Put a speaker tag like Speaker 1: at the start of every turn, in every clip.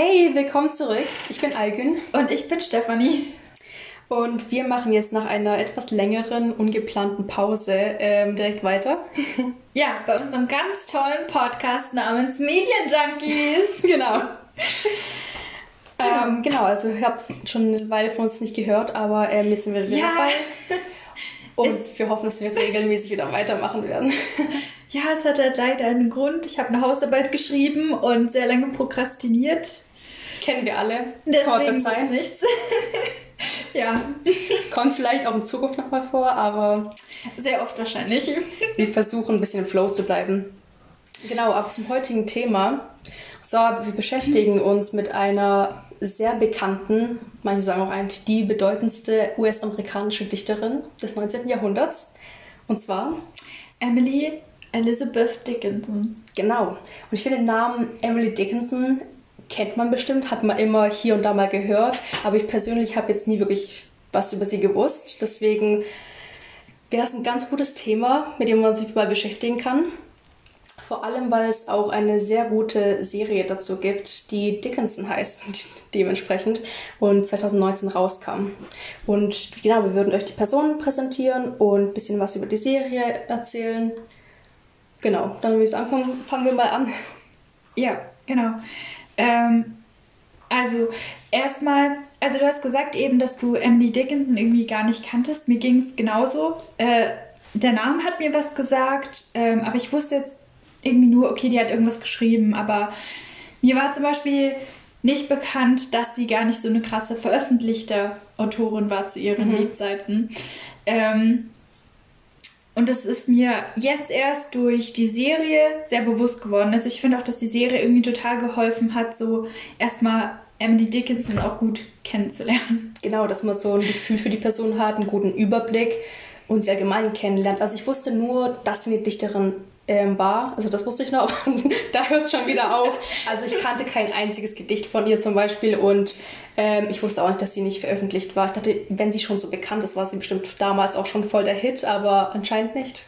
Speaker 1: Hey, willkommen zurück. Ich bin Algün.
Speaker 2: Und ich bin Stefanie.
Speaker 1: Und wir machen jetzt nach einer etwas längeren, ungeplanten Pause ähm, direkt weiter.
Speaker 2: Ja, bei unserem ganz tollen Podcast namens Medien Junkies.
Speaker 1: genau. Ähm, genau, also ihr habt schon eine Weile von uns nicht gehört, aber ähm, jetzt sind wir wieder
Speaker 2: Ja.
Speaker 1: dabei. Und wir hoffen, dass wir regelmäßig wieder weitermachen werden.
Speaker 2: Ja, es hat halt leider einen Grund. Ich habe eine Hausarbeit geschrieben und sehr lange prokrastiniert.
Speaker 1: Kennen wir alle.
Speaker 2: Deswegen
Speaker 1: verzeihen.
Speaker 2: nichts. ja,
Speaker 1: Kommt vielleicht auch in Zukunft nochmal vor, aber
Speaker 2: sehr oft wahrscheinlich.
Speaker 1: wir versuchen ein bisschen im Flow zu bleiben. Genau, aber zum heutigen Thema. So, wir beschäftigen uns mit einer sehr bekannten, manche sagen auch eigentlich die bedeutendste US-amerikanische Dichterin des 19. Jahrhunderts. Und zwar,
Speaker 2: Emily Elizabeth Dickinson.
Speaker 1: genau. Und ich finde den Namen Emily Dickinson kennt man bestimmt, hat man immer hier und da mal gehört, aber ich persönlich habe jetzt nie wirklich was über sie gewusst. Deswegen wäre es ein ganz gutes Thema, mit dem man sich mal beschäftigen kann. Vor allem, weil es auch eine sehr gute Serie dazu gibt, die Dickinson heißt, dementsprechend, und 2019 rauskam. Und genau, wir würden euch die Personen präsentieren und ein bisschen was über die Serie erzählen. Genau, dann würde ich sagen, fangen wir mal an.
Speaker 2: Ja, genau. Ähm, also erstmal, also du hast gesagt eben, dass du Emily Dickinson irgendwie gar nicht kanntest. Mir ging es genauso. Äh, der Name hat mir was gesagt, ähm, aber ich wusste jetzt irgendwie nur, okay, die hat irgendwas geschrieben, aber mir war zum Beispiel nicht bekannt, dass sie gar nicht so eine krasse veröffentlichte Autorin war zu ihren Lebzeiten. Ähm, und das ist mir jetzt erst durch die Serie sehr bewusst geworden. Also ich finde auch, dass die Serie irgendwie total geholfen hat, so erstmal Emily Dickinson auch gut kennenzulernen.
Speaker 1: Genau, dass man so ein Gefühl für die Person hat, einen guten Überblick und sie allgemein kennenlernt. Also ich wusste nur, dass sie eine Dichterin ähm, war. Also das wusste ich noch. da hört es schon wieder auf. Also ich kannte kein einziges Gedicht von ihr zum Beispiel und ähm, ich wusste auch nicht, dass sie nicht veröffentlicht war. Ich dachte, wenn sie schon so bekannt ist, war sie bestimmt damals auch schon voll der Hit, aber anscheinend nicht.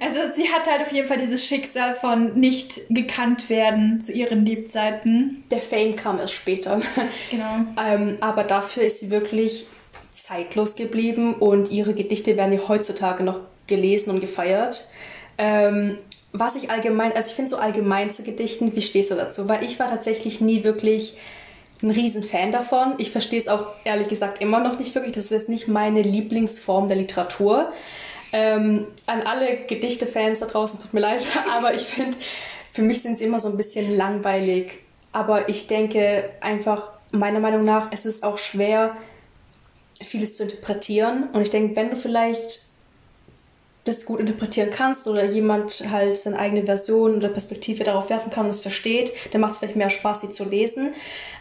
Speaker 2: Also sie hat halt auf jeden Fall dieses Schicksal von nicht gekannt werden zu ihren Lebzeiten.
Speaker 1: Der Fame kam erst später.
Speaker 2: Genau.
Speaker 1: Ähm, aber dafür ist sie wirklich zeitlos geblieben und ihre Gedichte werden ja heutzutage noch gelesen und gefeiert. Ähm, was ich allgemein, also ich finde so allgemein zu Gedichten, wie stehst du dazu? Weil ich war tatsächlich nie wirklich ein Riesenfan davon. Ich verstehe es auch ehrlich gesagt immer noch nicht wirklich. Das ist jetzt nicht meine Lieblingsform der Literatur. Ähm, an alle Gedichte-Fans da draußen, es tut mir leid, aber ich finde, für mich sind sie immer so ein bisschen langweilig. Aber ich denke einfach, meiner Meinung nach, es ist auch schwer, vieles zu interpretieren. Und ich denke, wenn du vielleicht das gut interpretieren kannst oder jemand halt seine eigene Version oder Perspektive darauf werfen kann und es versteht, dann macht es vielleicht mehr Spaß, sie zu lesen.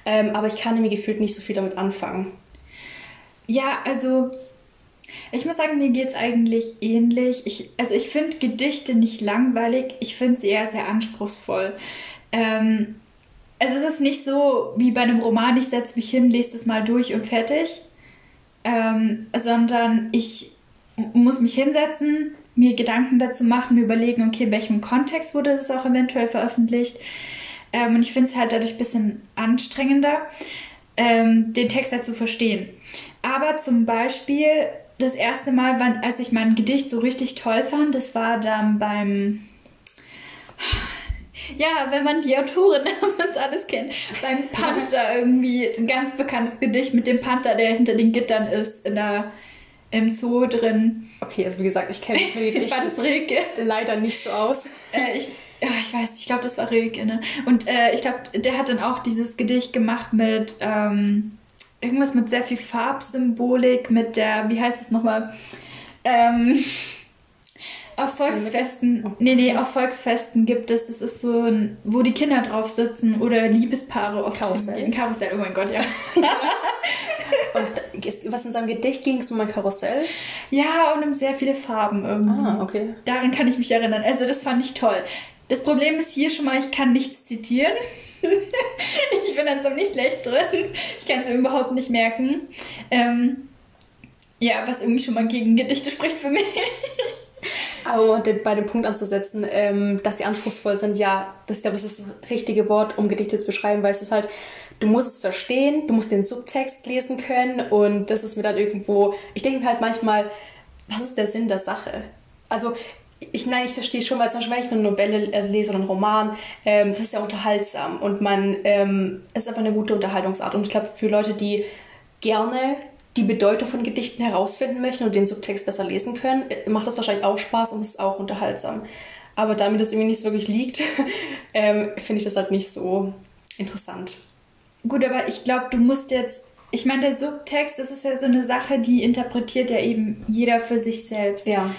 Speaker 1: Ähm, aber ich kann irgendwie gefühlt nicht so viel damit anfangen.
Speaker 2: Ja, also ich muss sagen, mir geht es eigentlich ähnlich. Ich, also ich finde Gedichte nicht langweilig, ich finde sie eher sehr anspruchsvoll. Ähm, also es ist nicht so wie bei einem Roman, ich setze mich hin, lese das mal durch und fertig, ähm, sondern ich muss mich hinsetzen, mir Gedanken dazu machen, mir überlegen, okay, in welchem Kontext wurde das auch eventuell veröffentlicht. Ähm, und ich finde es halt dadurch ein bisschen anstrengender, ähm, den Text halt zu verstehen. Aber zum Beispiel das erste Mal, wann, als ich mein Gedicht so richtig toll fand, das war dann beim. Ja, wenn man die Autorin namens alles kennt. Beim Panther irgendwie, ein ganz bekanntes Gedicht mit dem Panther, der hinter den Gittern ist, in der, im Zoo drin.
Speaker 1: Okay, also wie gesagt, ich kenne den
Speaker 2: War das Rilke?
Speaker 1: leider nicht so aus.
Speaker 2: Äh, ich, ja, ich weiß, ich glaube, das war Rilke, ne? Und äh, ich glaube, der hat dann auch dieses Gedicht gemacht mit ähm, irgendwas mit sehr viel Farbsymbolik, mit der, wie heißt es nochmal? Ähm, auf Volksfesten, nee, nee, auf Volksfesten gibt es, das ist so ein, wo die Kinder drauf sitzen oder Liebespaare oft
Speaker 1: Karussell.
Speaker 2: hingehen. Karussell, oh mein Gott, ja.
Speaker 1: Und was in seinem Gedicht ging es um ein Karussell?
Speaker 2: ja, und um sehr viele Farben irgendwie.
Speaker 1: Ah, okay.
Speaker 2: Daran kann ich mich erinnern. Also das fand ich toll. Das Problem ist hier schon mal, ich kann nichts zitieren. ich bin dann so nicht schlecht drin. Ich kann es überhaupt nicht merken. Ähm, ja, was irgendwie schon mal gegen Gedichte spricht für mich.
Speaker 1: Aber um bei dem Punkt anzusetzen, ähm, dass die anspruchsvoll sind, ja, das, ich glaube, das ist das richtige Wort, um Gedichte zu beschreiben, weil es ist halt, du musst es verstehen, du musst den Subtext lesen können und das ist mir dann irgendwo, ich denke halt manchmal, was ist der Sinn der Sache? Also ich, nein, ich verstehe schon, weil zum Beispiel, wenn ich eine Novelle äh, lese oder einen Roman, ähm, das ist ja unterhaltsam und man, ähm, es ist einfach eine gute Unterhaltungsart. Und ich glaube, für Leute, die gerne die Bedeutung von Gedichten herausfinden möchten und den Subtext besser lesen können, äh, macht das wahrscheinlich auch Spaß und ist auch unterhaltsam. Aber damit es irgendwie nicht so wirklich liegt, ähm, finde ich das halt nicht so interessant.
Speaker 2: Gut, aber ich glaube, du musst jetzt. Ich meine, der Subtext, das ist ja so eine Sache, die interpretiert ja eben jeder für sich selbst.
Speaker 1: Ja.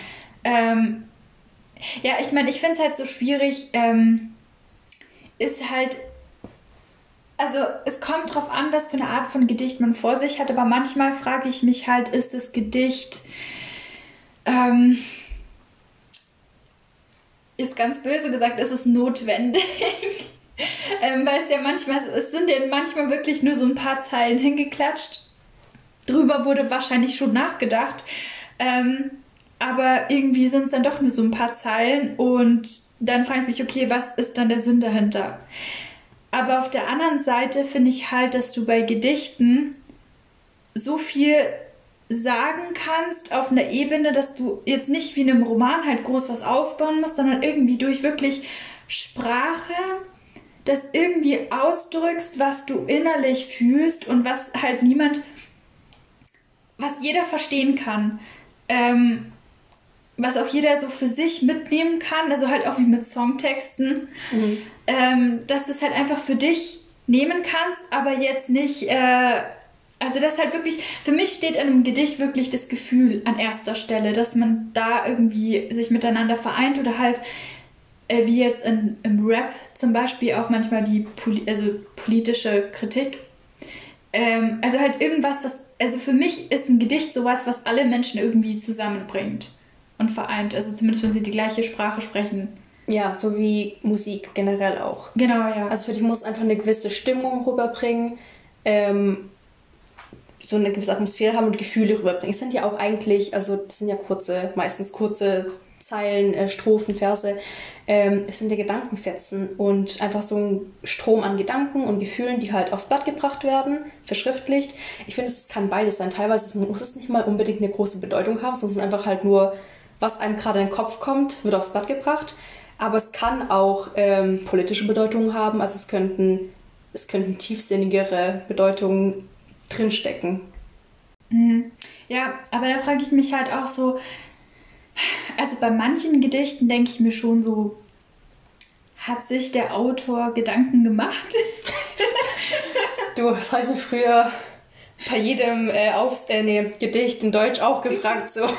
Speaker 2: Ähm, ja, ich meine, ich finde es halt so schwierig, ähm, ist halt. Also, es kommt drauf an, was für eine Art von Gedicht man vor sich hat, aber manchmal frage ich mich halt, ist das Gedicht. Ähm, jetzt ganz böse gesagt, ist es notwendig. ähm, weil es ja manchmal, es sind ja manchmal wirklich nur so ein paar Zeilen hingeklatscht. Drüber wurde wahrscheinlich schon nachgedacht. Ähm, aber irgendwie sind es dann doch nur so ein paar Zeilen und dann frage ich mich, okay, was ist dann der Sinn dahinter? Aber auf der anderen Seite finde ich halt, dass du bei Gedichten so viel sagen kannst auf einer Ebene, dass du jetzt nicht wie in einem Roman halt groß was aufbauen musst, sondern irgendwie durch wirklich Sprache das irgendwie ausdrückst, was du innerlich fühlst und was halt niemand, was jeder verstehen kann. Ähm, was auch jeder so für sich mitnehmen kann, also halt auch wie mit Songtexten, mhm. ähm, dass du es halt einfach für dich nehmen kannst, aber jetzt nicht, äh, also das halt wirklich, für mich steht in einem Gedicht wirklich das Gefühl an erster Stelle, dass man da irgendwie sich miteinander vereint oder halt äh, wie jetzt in, im Rap zum Beispiel auch manchmal die Poli also politische Kritik. Ähm, also halt irgendwas, was, also für mich ist ein Gedicht sowas, was alle Menschen irgendwie zusammenbringt und vereint. Also zumindest, wenn sie die gleiche Sprache sprechen.
Speaker 1: Ja, so wie Musik generell auch.
Speaker 2: Genau, ja.
Speaker 1: Also für dich muss einfach eine gewisse Stimmung rüberbringen, ähm, so eine gewisse Atmosphäre haben und Gefühle rüberbringen. Es sind ja auch eigentlich, also das sind ja kurze, meistens kurze Zeilen, äh, Strophen, Verse, ähm, es sind ja Gedankenfetzen und einfach so ein Strom an Gedanken und Gefühlen, die halt aufs Blatt gebracht werden, verschriftlicht. Ich finde, es kann beides sein. Teilweise muss es nicht mal unbedingt eine große Bedeutung haben, sondern es ist einfach halt nur, was einem gerade in den Kopf kommt, wird aufs Blatt gebracht. Aber es kann auch ähm, politische Bedeutungen haben, also es könnten, es könnten tiefsinnigere Bedeutungen drinstecken.
Speaker 2: Mhm. Ja, aber da frage ich mich halt auch so, also bei manchen Gedichten denke ich mir schon so, hat sich der Autor Gedanken gemacht?
Speaker 1: du, das habe ich mir früher bei jedem äh, Aufs äh, nee, Gedicht in Deutsch auch gefragt. So.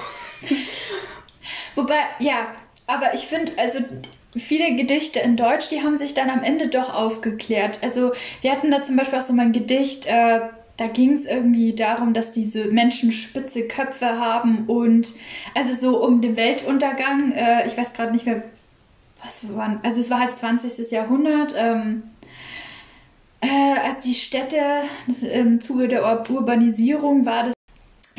Speaker 2: Wobei, ja, aber ich finde, also viele Gedichte in Deutsch, die haben sich dann am Ende doch aufgeklärt. Also wir hatten da zum Beispiel auch so mal ein Gedicht, äh, da ging es irgendwie darum, dass diese Menschen spitze Köpfe haben und also so um den Weltuntergang, äh, ich weiß gerade nicht mehr, was wir waren, also es war halt 20. Jahrhundert, ähm, äh, als die Städte im Zuge der Urbanisierung war das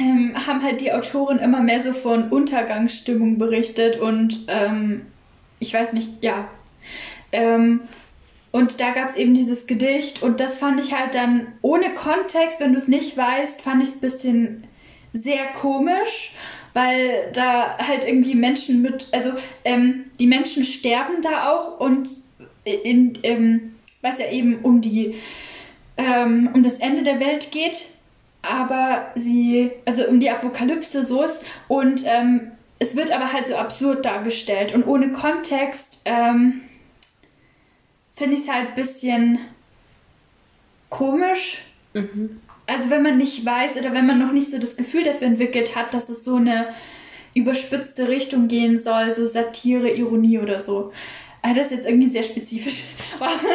Speaker 2: ähm, haben halt die Autoren immer mehr so von Untergangsstimmung berichtet und ähm, ich weiß nicht, ja. Ähm, und da gab es eben dieses Gedicht und das fand ich halt dann ohne Kontext, wenn du es nicht weißt, fand ich es ein bisschen sehr komisch, weil da halt irgendwie Menschen mit, also ähm, die Menschen sterben da auch und in, ähm, was ja eben um die, ähm, um das Ende der Welt geht, aber sie, also um die Apokalypse so ist und ähm, es wird aber halt so absurd dargestellt und ohne Kontext ähm, finde ich es halt ein bisschen komisch. Mhm. Also wenn man nicht weiß oder wenn man noch nicht so das Gefühl dafür entwickelt hat, dass es so eine überspitzte Richtung gehen soll, so Satire, Ironie oder so. Also das ist jetzt irgendwie sehr spezifisch. also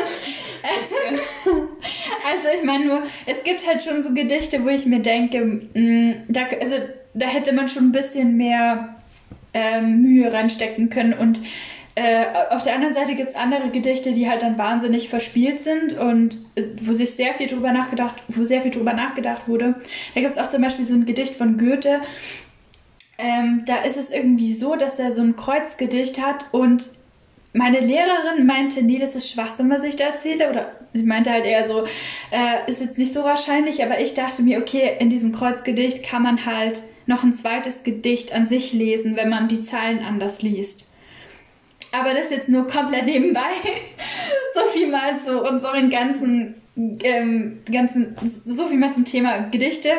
Speaker 2: ich meine nur, es gibt halt schon so Gedichte, wo ich mir denke, mm, da, also, da hätte man schon ein bisschen mehr ähm, Mühe reinstecken können und äh, auf der anderen Seite gibt es andere Gedichte, die halt dann wahnsinnig verspielt sind und wo sich sehr viel drüber nachgedacht, wo sehr viel drüber nachgedacht wurde. Da gibt es auch zum Beispiel so ein Gedicht von Goethe. Ähm, da ist es irgendwie so, dass er so ein Kreuzgedicht hat und meine Lehrerin meinte, nee, das ist Schwachsinn, was ich da erzähle. Oder sie meinte halt eher so, äh, ist jetzt nicht so wahrscheinlich. Aber ich dachte mir, okay, in diesem Kreuzgedicht kann man halt noch ein zweites Gedicht an sich lesen, wenn man die Zeilen anders liest. Aber das jetzt nur komplett nebenbei. so viel mal zu unseren ganzen, ähm, ganzen, so viel mal zum Thema Gedichte.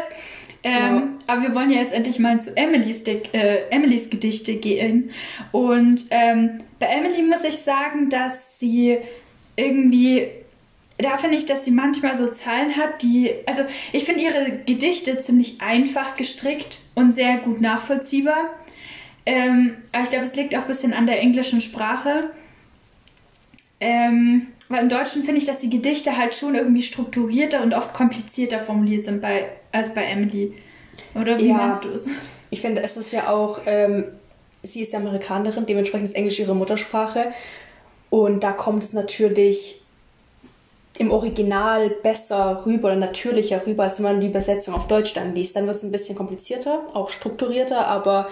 Speaker 2: Ähm, ja. Aber wir wollen ja jetzt endlich mal zu Emilys, äh, Emilys Gedichte gehen. Und ähm, bei Emily muss ich sagen, dass sie irgendwie da finde ich, dass sie manchmal so Zahlen hat, die, also ich finde ihre Gedichte ziemlich einfach gestrickt und sehr gut nachvollziehbar. Ähm, aber ich glaube, es liegt auch ein bisschen an der englischen Sprache. Ähm, weil im Deutschen finde ich, dass die Gedichte halt schon irgendwie strukturierter und oft komplizierter formuliert sind bei, als bei Emily. Oder wie ja, meinst du es?
Speaker 1: Ich finde, es ist ja auch, ähm, sie ist ja Amerikanerin, dementsprechend ist Englisch ihre Muttersprache. Und da kommt es natürlich im Original besser rüber oder natürlicher rüber, als wenn man die Übersetzung auf Deutsch dann liest. Dann wird es ein bisschen komplizierter, auch strukturierter, aber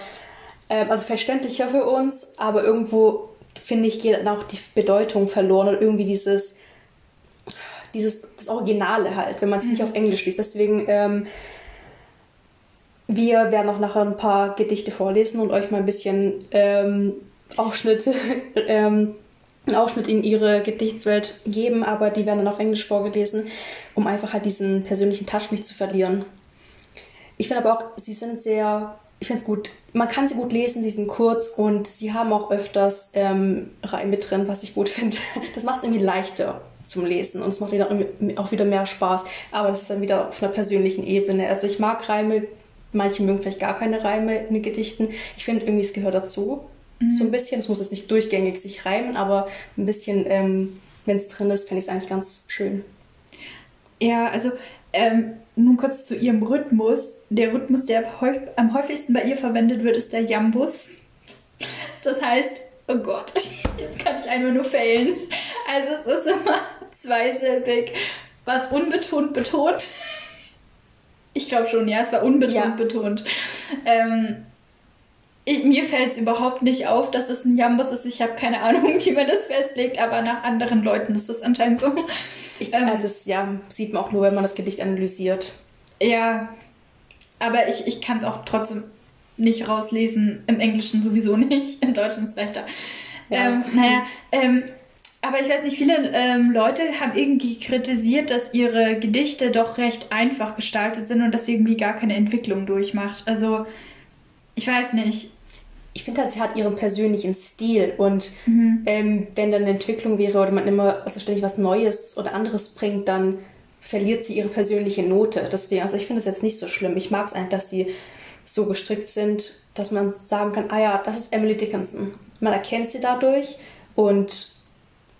Speaker 1: äh, also verständlicher für uns, aber irgendwo finde ich geht dann auch die Bedeutung verloren und irgendwie dieses dieses das Originale halt, wenn man es mhm. nicht auf Englisch liest. Deswegen ähm, wir werden auch nachher ein paar Gedichte vorlesen und euch mal ein bisschen ähm, Ausschnitte ähm, einen Ausschnitt in ihre Gedichtswelt geben, aber die werden dann auf Englisch vorgelesen, um einfach halt diesen persönlichen Touch nicht zu verlieren. Ich finde aber auch, sie sind sehr, ich finde es gut, man kann sie gut lesen, sie sind kurz und sie haben auch öfters ähm, Reime drin, was ich gut finde. Das macht es irgendwie leichter zum Lesen und es macht wieder auch wieder mehr Spaß, aber das ist dann wieder auf einer persönlichen Ebene. Also ich mag Reime, manche mögen vielleicht gar keine Reime in den Gedichten. Ich finde irgendwie, es gehört dazu so ein bisschen. Es muss jetzt nicht durchgängig sich reimen, aber ein bisschen, ähm, wenn es drin ist, fände ich es eigentlich ganz schön.
Speaker 2: Ja, also ähm, nun kurz zu ihrem Rhythmus. Der Rhythmus, der am häufigsten bei ihr verwendet wird, ist der Jambus. Das heißt, oh Gott, jetzt kann ich einfach nur fällen. Also es ist immer zweisilbig, was unbetont betont. Ich glaube schon, ja, es war unbetont ja. betont. Ähm, ich, mir fällt es überhaupt nicht auf, dass es ein Jambus ist. Ich habe keine Ahnung, wie man das festlegt, aber nach anderen Leuten ist das anscheinend so.
Speaker 1: Ich, ähm, äh, das ja, sieht man auch nur, wenn man das Gedicht analysiert.
Speaker 2: Ja, aber ich, ich kann es auch trotzdem nicht rauslesen. Im Englischen sowieso nicht. Im Deutschen ist rechter. Ja. Ähm, naja, ähm, aber ich weiß nicht, viele ähm, Leute haben irgendwie kritisiert, dass ihre Gedichte doch recht einfach gestaltet sind und dass sie irgendwie gar keine Entwicklung durchmacht. Also, ich weiß nicht
Speaker 1: ich finde halt, sie hat ihren persönlichen Stil und mhm. ähm, wenn dann eine Entwicklung wäre oder man immer also ständig was Neues oder anderes bringt, dann verliert sie ihre persönliche Note. Deswegen, also ich finde es jetzt nicht so schlimm. Ich mag es eigentlich, dass sie so gestrickt sind, dass man sagen kann, ah ja, das ist Emily Dickinson. Man erkennt sie dadurch und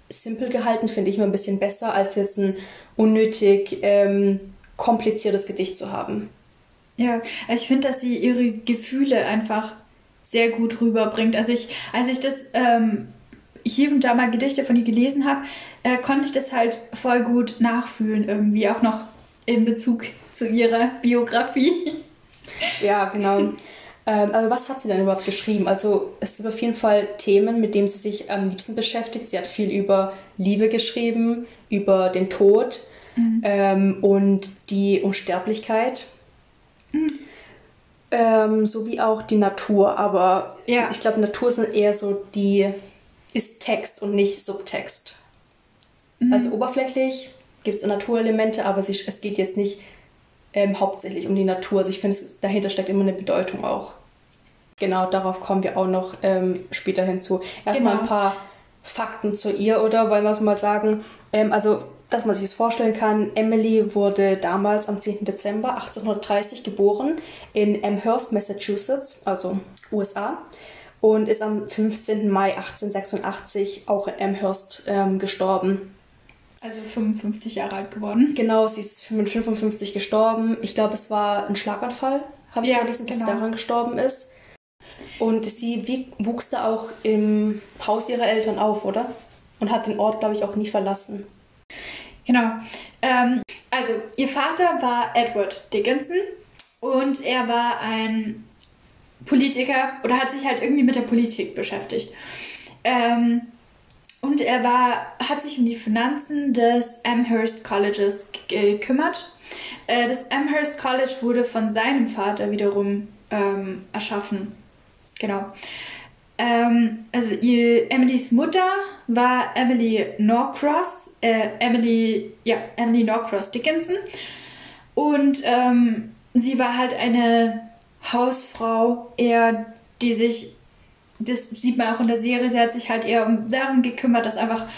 Speaker 1: simpel gehalten finde ich immer ein bisschen besser, als jetzt ein unnötig ähm, kompliziertes Gedicht zu haben.
Speaker 2: Ja, ich finde, dass sie ihre Gefühle einfach sehr gut rüberbringt. Also ich, als ich das ähm, hier und da mal Gedichte von ihr gelesen habe, äh, konnte ich das halt voll gut nachfühlen irgendwie, auch noch in Bezug zu ihrer Biografie.
Speaker 1: Ja, genau. ähm, aber was hat sie denn überhaupt geschrieben? Also es gibt auf jeden Fall Themen, mit denen sie sich am liebsten beschäftigt. Sie hat viel über Liebe geschrieben, über den Tod mhm. ähm, und die Unsterblichkeit. Mhm ähm, sowie auch die Natur. Aber ja. ich glaube, Natur sind eher so die, ist Text und nicht Subtext. Mhm. Also oberflächlich gibt es Naturelemente, aber sie, es geht jetzt nicht ähm, hauptsächlich um die Natur. Also ich finde, dahinter steckt immer eine Bedeutung auch. Genau, darauf kommen wir auch noch ähm, später hinzu. Erstmal genau. ein paar Fakten zu ihr, oder wollen wir es mal sagen? Ähm, also dass man sich das vorstellen kann, Emily wurde damals am 10. Dezember 1830 geboren in Amherst, Massachusetts, also USA, und ist am 15. Mai 1886 auch in Amherst ähm, gestorben.
Speaker 2: Also 55 Jahre alt geworden.
Speaker 1: Genau, sie ist mit 55 gestorben. Ich glaube, es war ein Schlaganfall, habe ich ja, gelesen, dass genau. sie daran gestorben ist. Und sie wuchs da auch im Haus ihrer Eltern auf, oder? Und hat den Ort, glaube ich, auch nie verlassen.
Speaker 2: Genau. Ähm, also, ihr Vater war Edward Dickinson und er war ein Politiker oder hat sich halt irgendwie mit der Politik beschäftigt. Ähm, und er war, hat sich um die Finanzen des Amherst Colleges gekümmert. Äh, das Amherst College wurde von seinem Vater wiederum ähm, erschaffen. Genau. Ähm, also ihr, Emilys Mutter war Emily Norcross, äh, Emily, ja, Emily Norcross Dickinson. Und ähm, sie war halt eine Hausfrau, eher, die sich, das sieht man auch in der Serie, sie hat sich halt eher um, darum gekümmert, dass einfach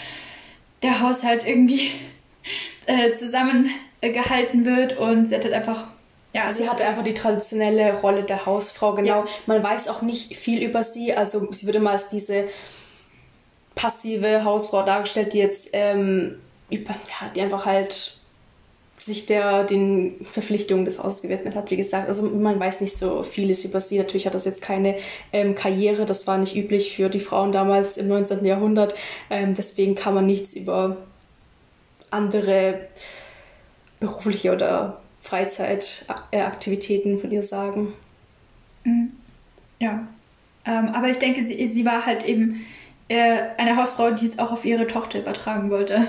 Speaker 2: der Haushalt irgendwie äh, zusammengehalten wird und sie hat halt einfach
Speaker 1: ja, sie hatte einfach die traditionelle Rolle der Hausfrau, genau. Ja. Man weiß auch nicht viel über sie. Also sie wird immer als diese passive Hausfrau dargestellt, die jetzt ähm, über, ja, die einfach halt sich der den Verpflichtungen des Hauses gewidmet hat, wie gesagt. Also man weiß nicht so vieles über sie. Natürlich hat das jetzt keine ähm, Karriere, das war nicht üblich für die Frauen damals im 19. Jahrhundert. Ähm, deswegen kann man nichts über andere berufliche oder Freizeitaktivitäten von ihr sagen.
Speaker 2: Mhm. Ja, ähm, aber ich denke, sie, sie war halt eben äh, eine Hausfrau, die es auch auf ihre Tochter übertragen wollte.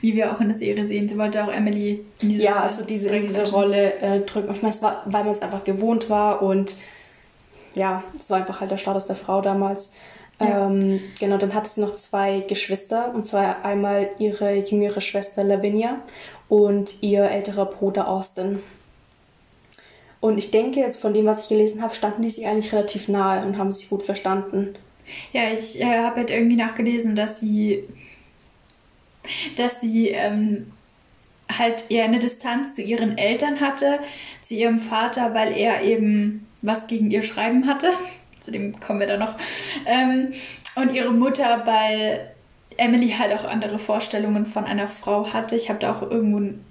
Speaker 2: Wie wir auch in der Serie sehen. Sie wollte auch Emily
Speaker 1: in diese Ja, also diese, in diese Rolle äh, drücken. Ich meine, es war, weil man es einfach gewohnt war und ja, es war einfach halt der Status der Frau damals. Ja. Ähm, genau, dann hatte sie noch zwei Geschwister, und zwar einmal ihre jüngere Schwester Lavinia und ihr älterer Bruder Austin. Und ich denke, jetzt von dem, was ich gelesen habe, standen die sich eigentlich relativ nahe und haben sich gut verstanden.
Speaker 2: Ja, ich äh, habe halt irgendwie nachgelesen, dass sie, dass sie ähm, halt eher eine Distanz zu ihren Eltern hatte, zu ihrem Vater, weil er eben was gegen ihr Schreiben hatte. Zu dem kommen wir dann noch. Ähm, und ihre Mutter, weil Emily halt auch andere Vorstellungen von einer Frau hatte. Ich habe da auch irgendwo ein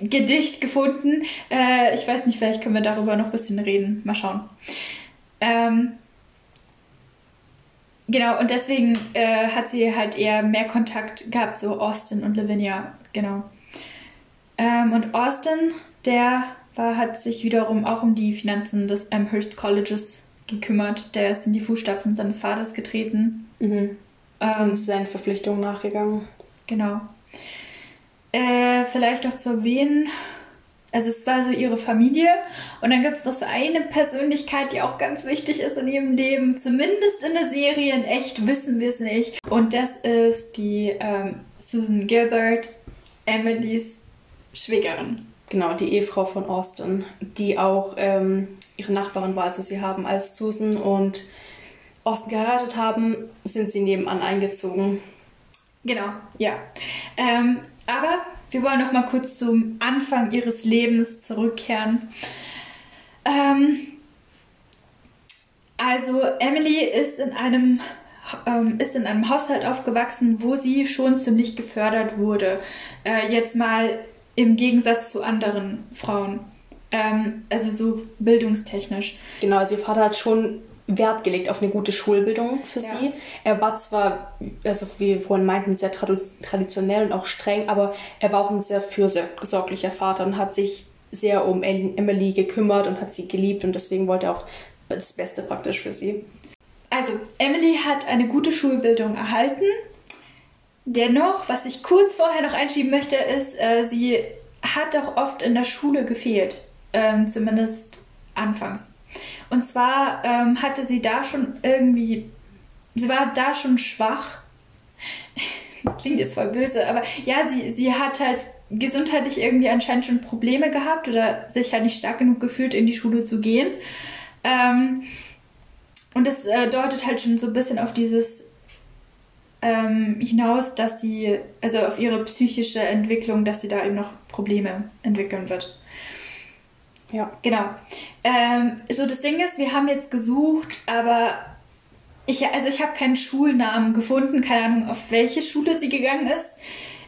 Speaker 2: Gedicht gefunden. Äh, ich weiß nicht, vielleicht können wir darüber noch ein bisschen reden. Mal schauen. Ähm, genau, und deswegen äh, hat sie halt eher mehr Kontakt gehabt, so Austin und Lavinia, genau. Ähm, und Austin, der war, hat sich wiederum auch um die Finanzen des Amherst Colleges gekümmert. Der ist in die Fußstapfen seines Vaters getreten.
Speaker 1: Mhm. Ähm, und seinen Verpflichtungen nachgegangen.
Speaker 2: Genau. Äh, vielleicht noch zu erwähnen, also es war so ihre Familie und dann gibt es noch so eine Persönlichkeit, die auch ganz wichtig ist in ihrem Leben, zumindest in der Serie, in echt wissen wir es nicht. Und das ist die ähm, Susan Gilbert, Emilys Schwägerin.
Speaker 1: Genau, die Ehefrau von Austin, die auch ähm, ihre Nachbarin war. Also sie haben als Susan und Austin geheiratet haben, sind sie nebenan eingezogen.
Speaker 2: Genau, ja. Ähm, aber wir wollen noch mal kurz zum Anfang ihres Lebens zurückkehren. Ähm, also Emily ist in einem ähm, ist in einem Haushalt aufgewachsen, wo sie schon ziemlich gefördert wurde. Äh, jetzt mal im Gegensatz zu anderen Frauen. Ähm, also so bildungstechnisch.
Speaker 1: Genau, also ihr Vater hat schon Wert gelegt auf eine gute Schulbildung für ja. sie. Er war zwar, also wie wir vorhin meinten, sehr traditionell und auch streng, aber er war auch ein sehr fürsorglicher Vater und hat sich sehr um Emily gekümmert und hat sie geliebt und deswegen wollte er auch das Beste praktisch für sie.
Speaker 2: Also, Emily hat eine gute Schulbildung erhalten. Dennoch, was ich kurz vorher noch einschieben möchte, ist, äh, sie hat auch oft in der Schule gefehlt. Ähm, zumindest anfangs. Und zwar ähm, hatte sie da schon irgendwie, sie war da schon schwach. das klingt jetzt voll böse, aber ja, sie, sie hat halt gesundheitlich irgendwie anscheinend schon Probleme gehabt oder sich halt nicht stark genug gefühlt, in die Schule zu gehen. Ähm, und das äh, deutet halt schon so ein bisschen auf dieses ähm, hinaus, dass sie, also auf ihre psychische Entwicklung, dass sie da eben noch Probleme entwickeln wird. Ja. Genau. Ähm, so, das Ding ist, wir haben jetzt gesucht, aber ich, also ich habe keinen Schulnamen gefunden, keine Ahnung, auf welche Schule sie gegangen ist.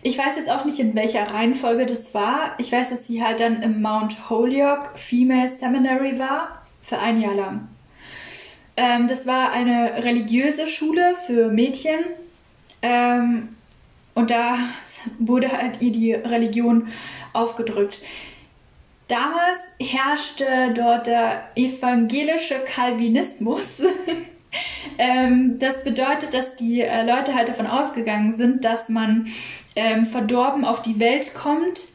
Speaker 2: Ich weiß jetzt auch nicht, in welcher Reihenfolge das war. Ich weiß, dass sie halt dann im Mount Holyoke Female Seminary war, für ein Jahr lang. Ähm, das war eine religiöse Schule für Mädchen. Ähm, und da wurde halt ihr die Religion aufgedrückt. Damals herrschte dort der evangelische Calvinismus. Ähm, das bedeutet, dass die äh, Leute halt davon ausgegangen sind, dass man ähm, verdorben auf die Welt kommt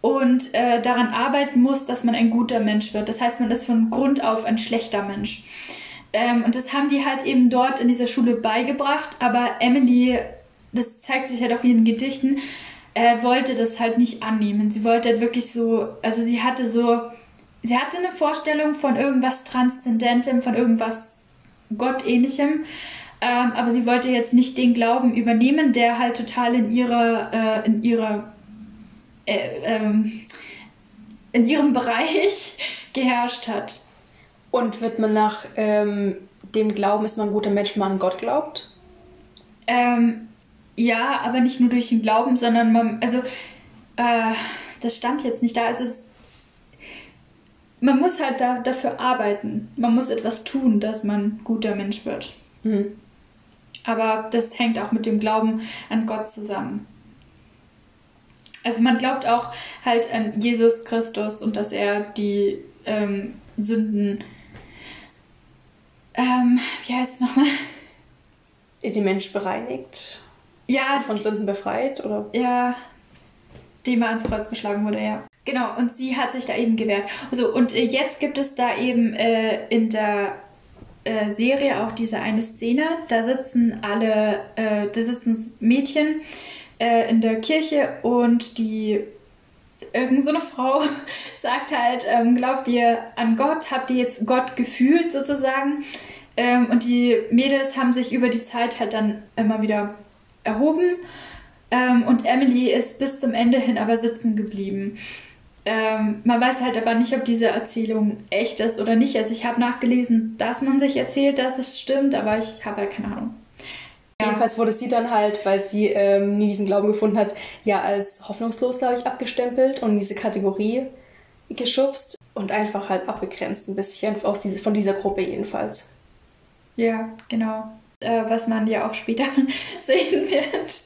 Speaker 2: und äh, daran arbeiten muss, dass man ein guter Mensch wird. Das heißt, man ist von Grund auf ein schlechter Mensch. Ähm, und das haben die halt eben dort in dieser Schule beigebracht, aber Emily, das zeigt sich halt auch in ihren Gedichten, äh, wollte das halt nicht annehmen. Sie wollte halt wirklich so, also sie hatte so, sie hatte eine Vorstellung von irgendwas Transzendentem, von irgendwas Gottähnlichem, ähm, aber sie wollte jetzt nicht den Glauben übernehmen, der halt total in ihrer, äh, in ihrer, äh, ähm, in ihrem Bereich geherrscht hat.
Speaker 1: Und wird man nach ähm, dem Glauben, ist man ein guter Mensch, wenn man an Gott glaubt?
Speaker 2: Ähm, ja, aber nicht nur durch den Glauben, sondern man, also, äh, das stand jetzt nicht da. Also es, man muss halt da, dafür arbeiten. Man muss etwas tun, dass man guter Mensch wird. Mhm. Aber das hängt auch mit dem Glauben an Gott zusammen. Also man glaubt auch halt an Jesus Christus und dass er die ähm, Sünden, ähm, wie heißt es nochmal?
Speaker 1: Die Mensch bereinigt
Speaker 2: ja,
Speaker 1: von Sünden befreit, oder?
Speaker 2: Ja, dem er ans Kreuz geschlagen wurde, ja. Genau, und sie hat sich da eben gewehrt. Also, und äh, jetzt gibt es da eben äh, in der äh, Serie auch diese eine Szene, da sitzen alle, äh, da sitzen Mädchen äh, in der Kirche und die irgend so eine Frau sagt halt, ähm, glaubt ihr an Gott? Habt ihr jetzt Gott gefühlt sozusagen? Ähm, und die Mädels haben sich über die Zeit halt dann immer wieder erhoben ähm, und Emily ist bis zum Ende hin aber sitzen geblieben. Ähm, man weiß halt aber nicht, ob diese Erzählung echt ist oder nicht. Also ich habe nachgelesen, dass man sich erzählt, dass es stimmt, aber ich habe halt keine Ahnung.
Speaker 1: Ja. Jedenfalls wurde sie dann halt, weil sie ähm, nie diesen Glauben gefunden hat, ja als hoffnungslos, glaube ich, abgestempelt und in diese Kategorie geschubst und einfach halt abgegrenzt ein bisschen aus diese, von dieser Gruppe jedenfalls.
Speaker 2: Ja, genau äh, was man ja auch später sehen wird,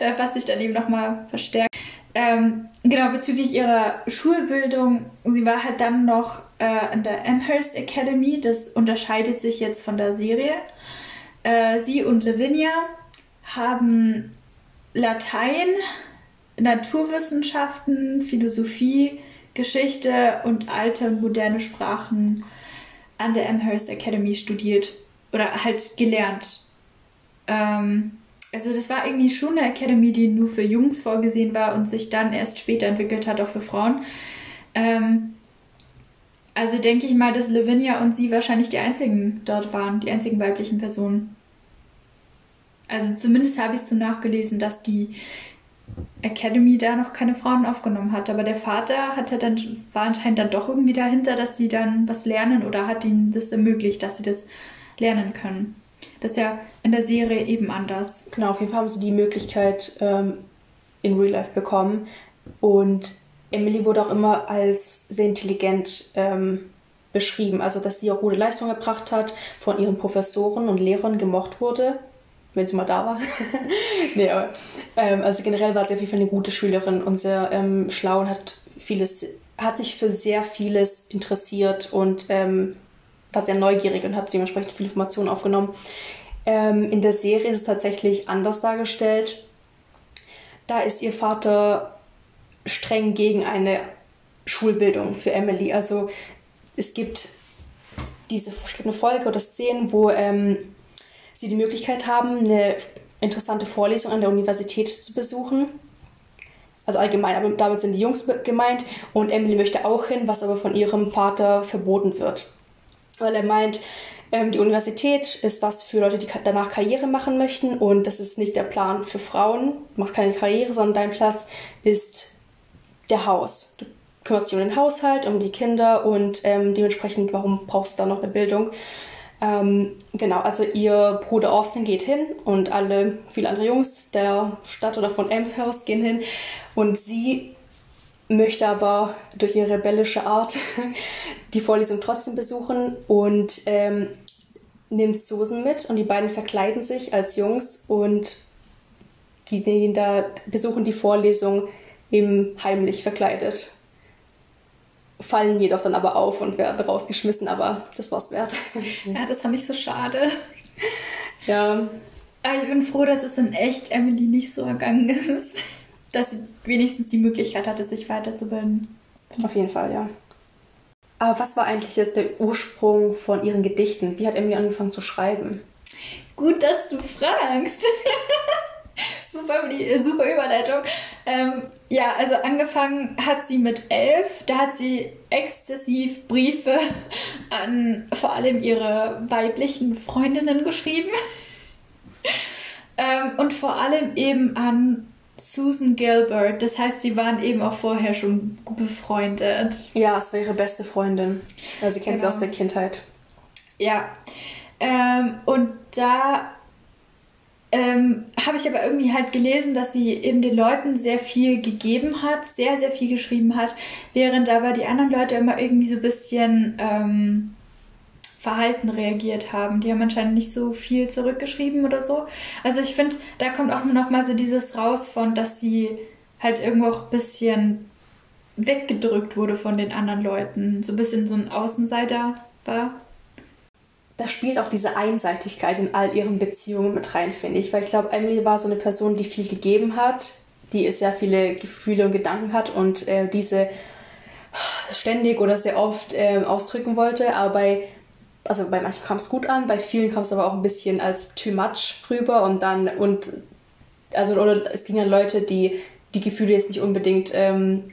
Speaker 2: äh, was sich dann eben nochmal verstärkt. Ähm, genau, bezüglich ihrer Schulbildung, sie war halt dann noch äh, in der Amherst Academy, das unterscheidet sich jetzt von der Serie. Äh, sie und Lavinia haben Latein, Naturwissenschaften, Philosophie, Geschichte und alte und moderne Sprachen an der Amherst Academy studiert oder halt gelernt. Ähm, also das war irgendwie schon eine Academy, die nur für Jungs vorgesehen war und sich dann erst später entwickelt hat, auch für Frauen. Ähm, also denke ich mal, dass Lavinia und sie wahrscheinlich die einzigen dort waren, die einzigen weiblichen Personen. Also zumindest habe ich es so nachgelesen, dass die Academy da noch keine Frauen aufgenommen hat. Aber der Vater hat dann, war anscheinend dann doch irgendwie dahinter, dass sie dann was lernen oder hat ihnen das ermöglicht, dass sie das lernen können. Das ist ja in der Serie eben anders.
Speaker 1: Genau, auf jeden Fall haben sie die Möglichkeit ähm, in Real Life bekommen. Und Emily wurde auch immer als sehr intelligent ähm, beschrieben. Also, dass sie auch gute Leistungen erbracht hat, von ihren Professoren und Lehrern gemocht wurde, wenn sie mal da war. nee, aber, ähm, also generell war sie auf jeden Fall eine gute Schülerin und sehr ähm, schlau und hat vieles, hat sich für sehr vieles interessiert und ähm, war sehr neugierig und hat dementsprechend viele Informationen aufgenommen. Ähm, in der Serie ist es tatsächlich anders dargestellt. Da ist ihr Vater streng gegen eine Schulbildung für Emily. Also es gibt diese eine Folge oder Szenen, wo ähm, sie die Möglichkeit haben, eine interessante Vorlesung an der Universität zu besuchen. Also allgemein, aber damit sind die Jungs gemeint und Emily möchte auch hin, was aber von ihrem Vater verboten wird weil er meint, ähm, die Universität ist was für Leute, die danach Karriere machen möchten und das ist nicht der Plan für Frauen. Du machst keine Karriere, sondern dein Platz ist der Haus. Du kümmerst dich um den Haushalt, um die Kinder und ähm, dementsprechend, warum brauchst du da noch eine Bildung? Ähm, genau, also ihr Bruder Austin geht hin und alle, viele andere Jungs der Stadt oder von Elmshurst gehen hin und sie möchte aber durch ihre rebellische Art die Vorlesung trotzdem besuchen und ähm, nimmt Susan mit und die beiden verkleiden sich als Jungs und die, die da besuchen die Vorlesung eben heimlich verkleidet. Fallen jedoch dann aber auf und werden rausgeschmissen, aber das war's wert.
Speaker 2: Ja, das fand ich so schade. ja. Aber ich bin froh, dass es in echt Emily nicht so ergangen ist. Dass sie wenigstens die Möglichkeit hatte, sich weiterzubilden.
Speaker 1: Auf jeden Fall, ja. Aber was war eigentlich jetzt der Ursprung von ihren Gedichten? Wie hat Emily angefangen zu schreiben?
Speaker 2: Gut, dass du fragst. super, super Überleitung. Ähm, ja, also angefangen hat sie mit elf. Da hat sie exzessiv Briefe an vor allem ihre weiblichen Freundinnen geschrieben. ähm, und vor allem eben an Susan Gilbert. Das heißt, sie waren eben auch vorher schon befreundet.
Speaker 1: Ja, es war ihre beste Freundin. Also sie kennt genau. sie aus der Kindheit.
Speaker 2: Ja. Ähm, und da ähm, habe ich aber irgendwie halt gelesen, dass sie eben den Leuten sehr viel gegeben hat, sehr, sehr viel geschrieben hat, während aber die anderen Leute immer irgendwie so ein bisschen ähm, verhalten reagiert haben. Die haben anscheinend nicht so viel zurückgeschrieben oder so. Also ich finde, da kommt auch noch mal so dieses raus von, dass sie halt irgendwo auch ein bisschen weggedrückt wurde von den anderen Leuten. So ein bisschen so ein Außenseiter war
Speaker 1: da spielt auch diese Einseitigkeit in all ihren Beziehungen mit rein, finde ich. Weil ich glaube, Emily war so eine Person, die viel gegeben hat, die sehr viele Gefühle und Gedanken hat und äh, diese ständig oder sehr oft äh, ausdrücken wollte. Aber bei, also bei manchen kam es gut an, bei vielen kam es aber auch ein bisschen als too much rüber und dann, und, also, oder es ging an Leute, die die Gefühle jetzt nicht unbedingt ähm,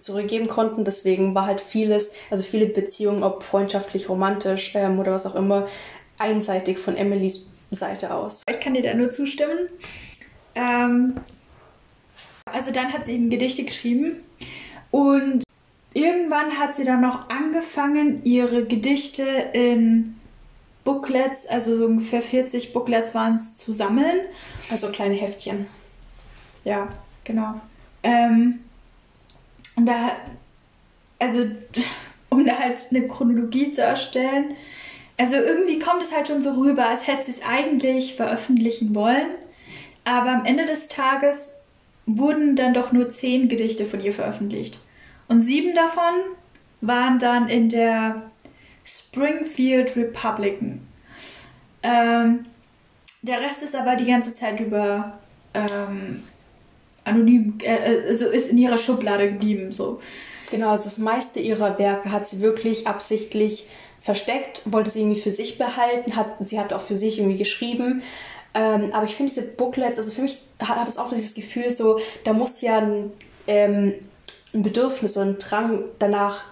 Speaker 1: zurückgeben konnten. Deswegen war halt vieles, also viele Beziehungen, ob freundschaftlich, romantisch ähm, oder was auch immer, einseitig von Emilys Seite aus.
Speaker 2: Ich kann dir da nur zustimmen. Ähm, also dann hat sie eben Gedichte geschrieben und irgendwann hat sie dann noch angefangen, ihre Gedichte in Booklets, also so ungefähr 40 Booklets waren es, zu sammeln.
Speaker 1: Also kleine Heftchen.
Speaker 2: Ja, genau. Ähm, und da, also, um da halt eine Chronologie zu erstellen, also irgendwie kommt es halt schon so rüber, als hätte sie es eigentlich veröffentlichen wollen. Aber am Ende des Tages wurden dann doch nur zehn Gedichte von ihr veröffentlicht. Und sieben davon waren dann in der Springfield Republican. Ähm, der Rest ist aber die ganze Zeit über ähm, anonym, äh, also ist in ihrer Schublade geblieben. So.
Speaker 1: Genau, also das meiste ihrer Werke hat sie wirklich absichtlich versteckt, wollte sie irgendwie für sich behalten, hat, sie hat auch für sich irgendwie geschrieben. Ähm, aber ich finde diese Booklets, also für mich hat, es auch dieses Gefühl so, da muss ja ein, ähm, ein Bedürfnis oder ein Drang danach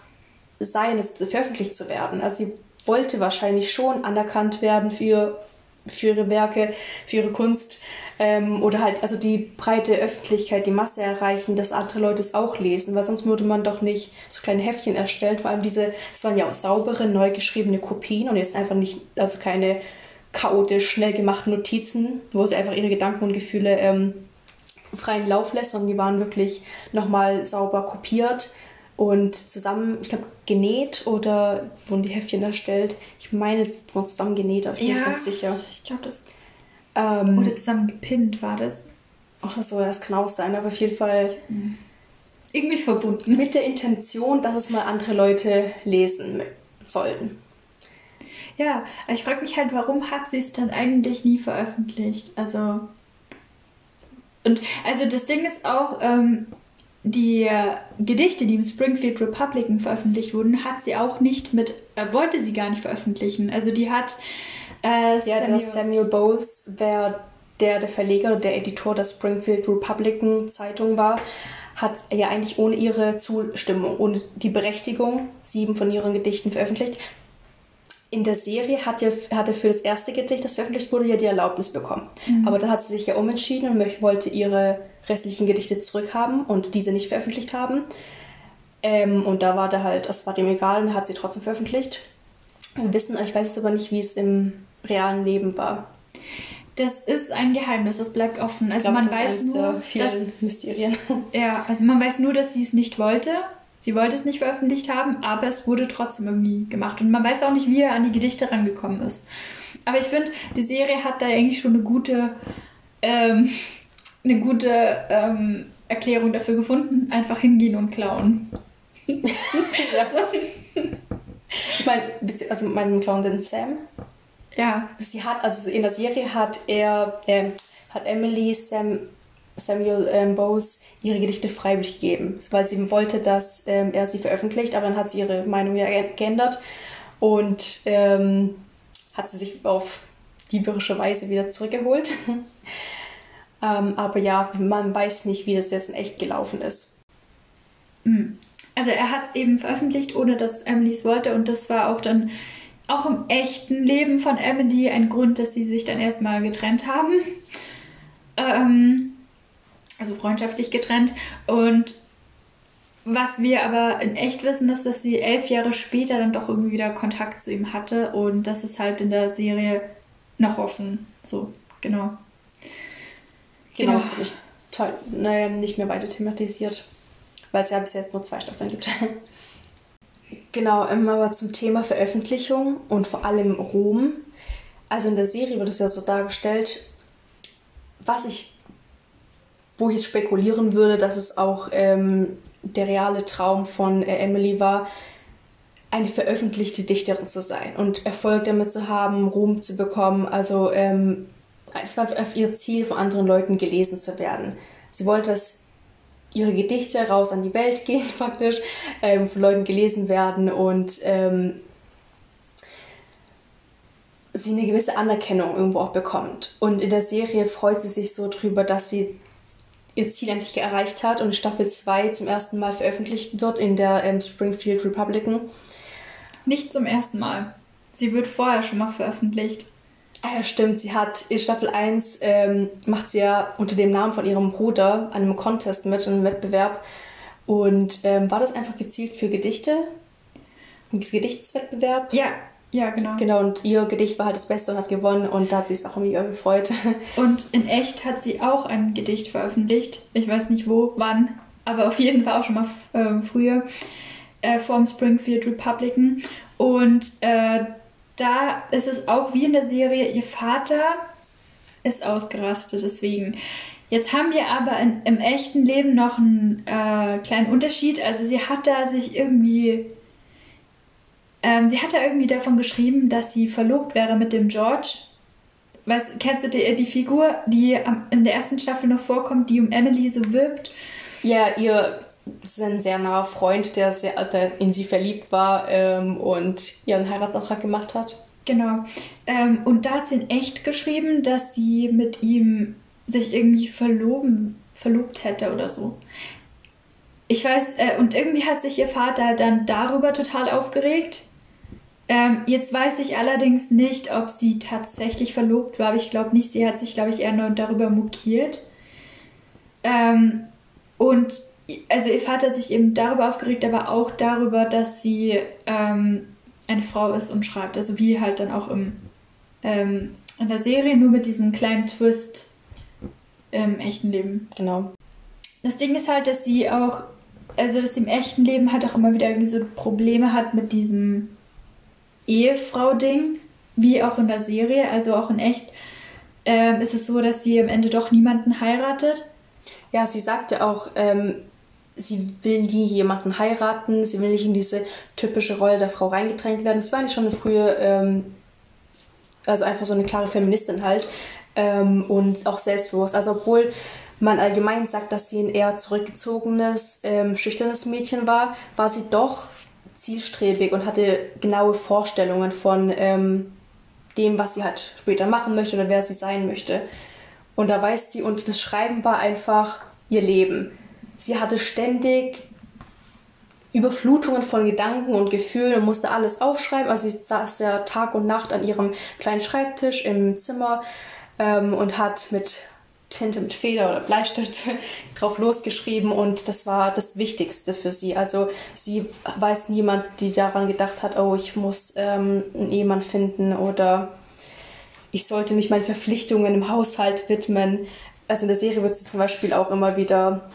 Speaker 1: sein, es veröffentlicht zu werden. Also sie wollte wahrscheinlich schon anerkannt werden für, für ihre Werke, für ihre Kunst. Ähm, oder halt also die breite Öffentlichkeit, die Masse erreichen, dass andere Leute es auch lesen, weil sonst würde man doch nicht so kleine Heftchen erstellen. Vor allem diese, es waren ja auch saubere, neu geschriebene Kopien und jetzt einfach nicht, also keine chaotisch schnell gemachten Notizen, wo sie einfach ihre Gedanken und Gefühle ähm, freien Lauf lässt, sondern die waren wirklich nochmal sauber kopiert und zusammen, ich glaube, genäht oder wurden die Heftchen erstellt. Ich meine, es wurden zusammen genäht, aber ich bin ja, nicht ganz sicher.
Speaker 2: Ich glaube, das ähm, Oder zusammen gepinnt war das.
Speaker 1: Ach so, das kann auch sein, aber auf jeden Fall
Speaker 2: irgendwie verbunden.
Speaker 1: Mit der Intention, dass es mal andere Leute lesen sollten.
Speaker 2: Ja, ich frage mich halt, warum hat sie es dann eigentlich nie veröffentlicht? Also. Und also das Ding ist auch, ähm, die Gedichte, die im Springfield Republican veröffentlicht wurden, hat sie auch nicht mit, äh, wollte sie gar nicht veröffentlichen. Also die hat
Speaker 1: äh, ja, Samuel. der Samuel Bowles, wer der, der Verleger oder der Editor der Springfield Republican Zeitung war, hat ja eigentlich ohne ihre Zustimmung, ohne die Berechtigung sieben von ihren Gedichten veröffentlicht. In der Serie hat, ja, hat er für das erste Gedicht, das veröffentlicht wurde, ja die Erlaubnis bekommen. Mhm. Aber da hat sie sich ja umentschieden und wollte ihre restlichen Gedichte zurückhaben und diese nicht veröffentlicht haben. Ähm, und da war der halt, das war dem egal und hat sie trotzdem veröffentlicht. Wir wissen, ich weiß aber nicht, wie es im realen Leben war.
Speaker 2: Das ist ein Geheimnis, das bleibt offen. Also glaub, man weiß nur,
Speaker 1: dass, Mysterien.
Speaker 2: Ja, also man weiß nur, dass sie es nicht wollte. Sie wollte es nicht veröffentlicht haben, aber es wurde trotzdem irgendwie gemacht. Und man weiß auch nicht, wie er an die Gedichte rangekommen ist. Aber ich finde, die Serie hat da eigentlich schon eine gute, ähm, eine gute ähm, Erklärung dafür gefunden. Einfach hingehen und klauen.
Speaker 1: Ich meine, also meinen Clown den Sam.
Speaker 2: Ja.
Speaker 1: Sie hat, also in der Serie hat er, äh, hat Emily Sam, Samuel ähm, Bowles ihre Gedichte freiwillig gegeben, weil sie wollte, dass ähm, er sie veröffentlicht, aber dann hat sie ihre Meinung ja geändert und ähm, hat sie sich auf dieberische Weise wieder zurückgeholt. ähm, aber ja, man weiß nicht, wie das jetzt in echt gelaufen ist.
Speaker 2: Hm. Also er hat es eben veröffentlicht, ohne dass Emily es wollte und das war auch dann auch im echten Leben von Emily ein Grund, dass sie sich dann erstmal getrennt haben. Ähm, also freundschaftlich getrennt. Und was wir aber in echt wissen, ist, dass sie elf Jahre später dann doch irgendwie wieder Kontakt zu ihm hatte und das ist halt in der Serie noch offen. So, genau.
Speaker 1: Genau, genau. das finde ich toll. Naja, nicht mehr weiter thematisiert, weil es ja bis jetzt nur zwei Staffeln gibt. genau, ähm, aber zum Thema Veröffentlichung und vor allem Ruhm. Also in der Serie wird es ja so dargestellt, was ich, wo ich jetzt spekulieren würde, dass es auch ähm, der reale Traum von äh, Emily war, eine veröffentlichte Dichterin zu sein und Erfolg damit zu haben, Ruhm zu bekommen. Also ähm, es war ihr Ziel, von anderen Leuten gelesen zu werden. Sie wollte, dass ihre Gedichte raus an die Welt gehen, praktisch, ähm, von Leuten gelesen werden und ähm, sie eine gewisse Anerkennung irgendwo auch bekommt. Und in der Serie freut sie sich so drüber, dass sie ihr Ziel endlich erreicht hat und Staffel 2 zum ersten Mal veröffentlicht wird in der ähm, Springfield Republican.
Speaker 2: Nicht zum ersten Mal. Sie wird vorher schon mal veröffentlicht.
Speaker 1: Ah ja, stimmt. Sie hat in Staffel 1 ähm, macht sie ja unter dem Namen von ihrem Bruder an einem Contest mit, einem Wettbewerb. Und ähm, war das einfach gezielt für Gedichte? Ein Gedichtswettbewerb?
Speaker 2: Ja, ja, genau.
Speaker 1: Genau, und ihr Gedicht war halt das Beste und hat gewonnen und da hat sie es auch mega gefreut.
Speaker 2: Und in echt hat sie auch ein Gedicht veröffentlicht. Ich weiß nicht wo, wann, aber auf jeden Fall auch schon mal äh, früher äh, vom Springfield Republican. Und äh, da ist es auch wie in der Serie, ihr Vater ist ausgerastet, deswegen. Jetzt haben wir aber in, im echten Leben noch einen äh, kleinen Unterschied. Also sie hat da sich irgendwie ähm, sie hat ja irgendwie davon geschrieben, dass sie verlobt wäre mit dem George. Weißt, kennst du die, die Figur, die in der ersten Staffel noch vorkommt, die um Emily so wirbt?
Speaker 1: Ja, ihr ist ein sehr naher Freund, der, sehr, also in sie verliebt war ähm, und ihren Heiratsantrag gemacht hat.
Speaker 2: Genau. Ähm, und da hat sie in echt geschrieben, dass sie mit ihm sich irgendwie verloben, verlobt hätte oder so. Ich weiß, äh, und irgendwie hat sich ihr Vater dann darüber total aufgeregt. Ähm, jetzt weiß ich allerdings nicht, ob sie tatsächlich verlobt war, aber ich glaube nicht. Sie hat sich, glaube ich, eher nur darüber mokiert. Ähm, und also ihr Vater hat sich eben darüber aufgeregt, aber auch darüber, dass sie ähm, eine Frau ist und schreibt. Also wie halt dann auch im, ähm, in der Serie, nur mit diesem kleinen Twist im echten Leben.
Speaker 1: Genau.
Speaker 2: Das Ding ist halt, dass sie auch, also dass sie im echten Leben halt auch immer wieder irgendwie so Probleme hat mit diesem Ehefrau-Ding, wie auch in der Serie, also auch in echt, ähm, ist es so, dass sie am Ende doch niemanden heiratet.
Speaker 1: Ja, sie sagte auch, ähm, sie will nie jemanden heiraten, sie will nicht in diese typische Rolle der Frau reingedrängt werden. Das war eigentlich schon eine frühe, ähm, also einfach so eine klare Feministin halt ähm, und auch selbstbewusst. Also obwohl man allgemein sagt, dass sie ein eher zurückgezogenes, ähm, schüchternes Mädchen war, war sie doch zielstrebig und hatte genaue Vorstellungen von ähm, dem, was sie halt später machen möchte oder wer sie sein möchte. Und da weiß sie, und das Schreiben war einfach ihr Leben. Sie hatte ständig Überflutungen von Gedanken und Gefühlen und musste alles aufschreiben. Also sie saß ja Tag und Nacht an ihrem kleinen Schreibtisch im Zimmer ähm, und hat mit Tinte mit Feder oder Bleistift drauf losgeschrieben und das war das Wichtigste für sie. Also sie weiß niemand, die daran gedacht hat, oh, ich muss ähm, einen Ehemann finden oder ich sollte mich meinen Verpflichtungen im Haushalt widmen. Also in der Serie wird sie zum Beispiel auch immer wieder,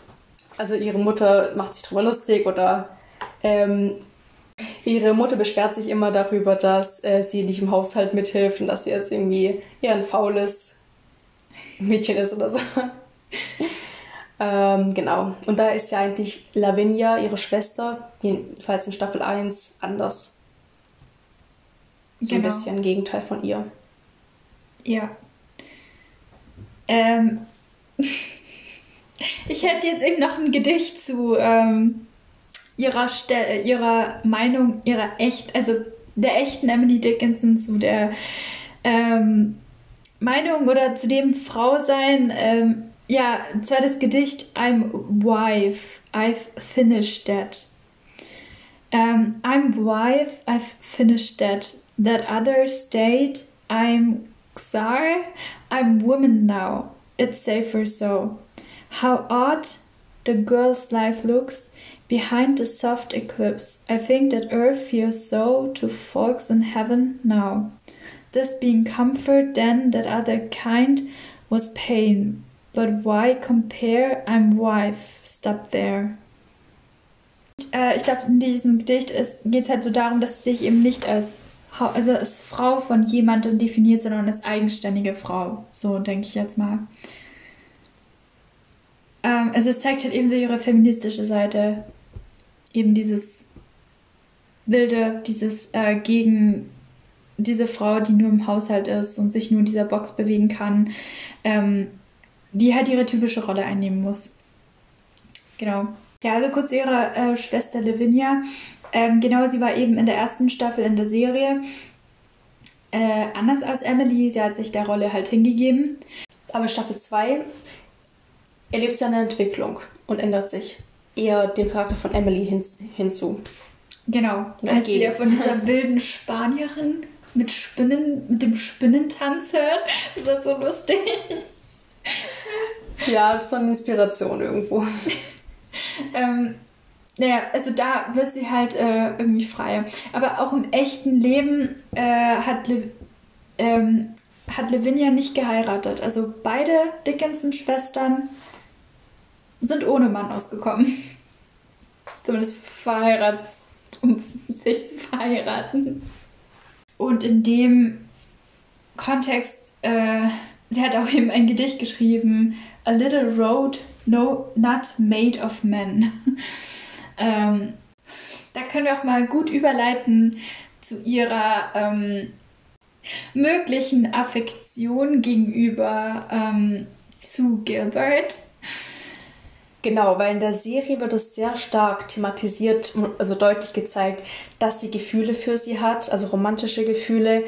Speaker 1: also ihre Mutter macht sich drüber lustig oder ähm, ihre Mutter beschwert sich immer darüber, dass äh, sie nicht im Haushalt mithilft und dass sie jetzt irgendwie eher ein faules Mädchen ist oder so. ähm, genau. Und da ist ja eigentlich Lavinia, ihre Schwester, jedenfalls in Staffel 1, anders. So genau. ein bisschen Gegenteil von ihr.
Speaker 2: Ja. Ähm, ich hätte jetzt eben noch ein Gedicht zu ähm, ihrer, ihrer Meinung, ihrer echt, also der echten Emily Dickinson zu der ähm, Meinung oder zu dem Frausein. Ähm, ja, das Gedicht I'm wife, I've finished that. Um, I'm wife, I've finished that. That other state, I'm czar, I'm woman now. It's safer so. How odd the girl's life looks behind the soft eclipse. I think that earth feels so to folks in heaven now. This being comfort, then that other kind was pain. But why compare? I'm wife. Stop there. Äh, ich glaube, in diesem Gedicht geht es halt so darum, dass sie sich eben nicht als, also als Frau von jemandem definiert, sondern als eigenständige Frau. So denke ich jetzt mal. Ähm, also es zeigt halt eben so ihre feministische Seite. Eben dieses wilde, dieses äh, gegen diese Frau, die nur im Haushalt ist und sich nur in dieser Box bewegen kann, ähm, die halt ihre typische Rolle einnehmen muss. Genau. Ja, also kurz zu ihrer äh, Schwester Lavinia. Ähm, genau, sie war eben in der ersten Staffel in der Serie. Äh, anders als Emily, sie hat sich der Rolle halt hingegeben.
Speaker 1: Aber Staffel 2 erlebt sie eine Entwicklung und ändert sich eher dem Charakter von Emily hin, hinzu.
Speaker 2: Genau, als sie ja von dieser wilden Spanierin mit Spinnen, mit dem Spinnentanz hört. Das ist so lustig.
Speaker 1: Ja, das war eine Inspiration irgendwo.
Speaker 2: ähm, naja, also da wird sie halt äh, irgendwie freier. Aber auch im echten Leben äh, hat, Le ähm, hat Lavinia nicht geheiratet. Also beide Dickinson-Schwestern sind ohne Mann ausgekommen. Zumindest verheiratet, um sich zu verheiraten. Und in dem Kontext, äh, sie hat auch eben ein Gedicht geschrieben, A Little Road no, Not Made of Men. ähm, da können wir auch mal gut überleiten zu ihrer ähm, möglichen Affektion gegenüber ähm, Sue Gilbert.
Speaker 1: Genau, weil in der Serie wird es sehr stark thematisiert, also deutlich gezeigt, dass sie Gefühle für sie hat, also romantische Gefühle.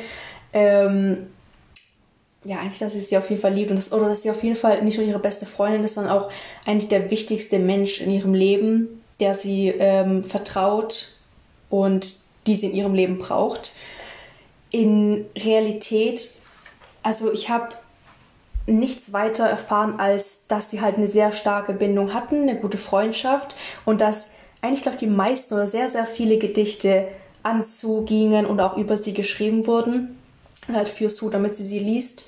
Speaker 1: Ähm, ja, eigentlich, dass sie sie auf jeden Fall liebt und das, oder dass sie auf jeden Fall nicht nur ihre beste Freundin ist, sondern auch eigentlich der wichtigste Mensch in ihrem Leben, der sie ähm, vertraut und die sie in ihrem Leben braucht. In Realität, also ich habe nichts weiter erfahren, als dass sie halt eine sehr starke Bindung hatten, eine gute Freundschaft und dass eigentlich, glaube ich, die meisten oder sehr, sehr viele Gedichte an Sue gingen und auch über sie geschrieben wurden. Halt für Sue, damit sie sie liest.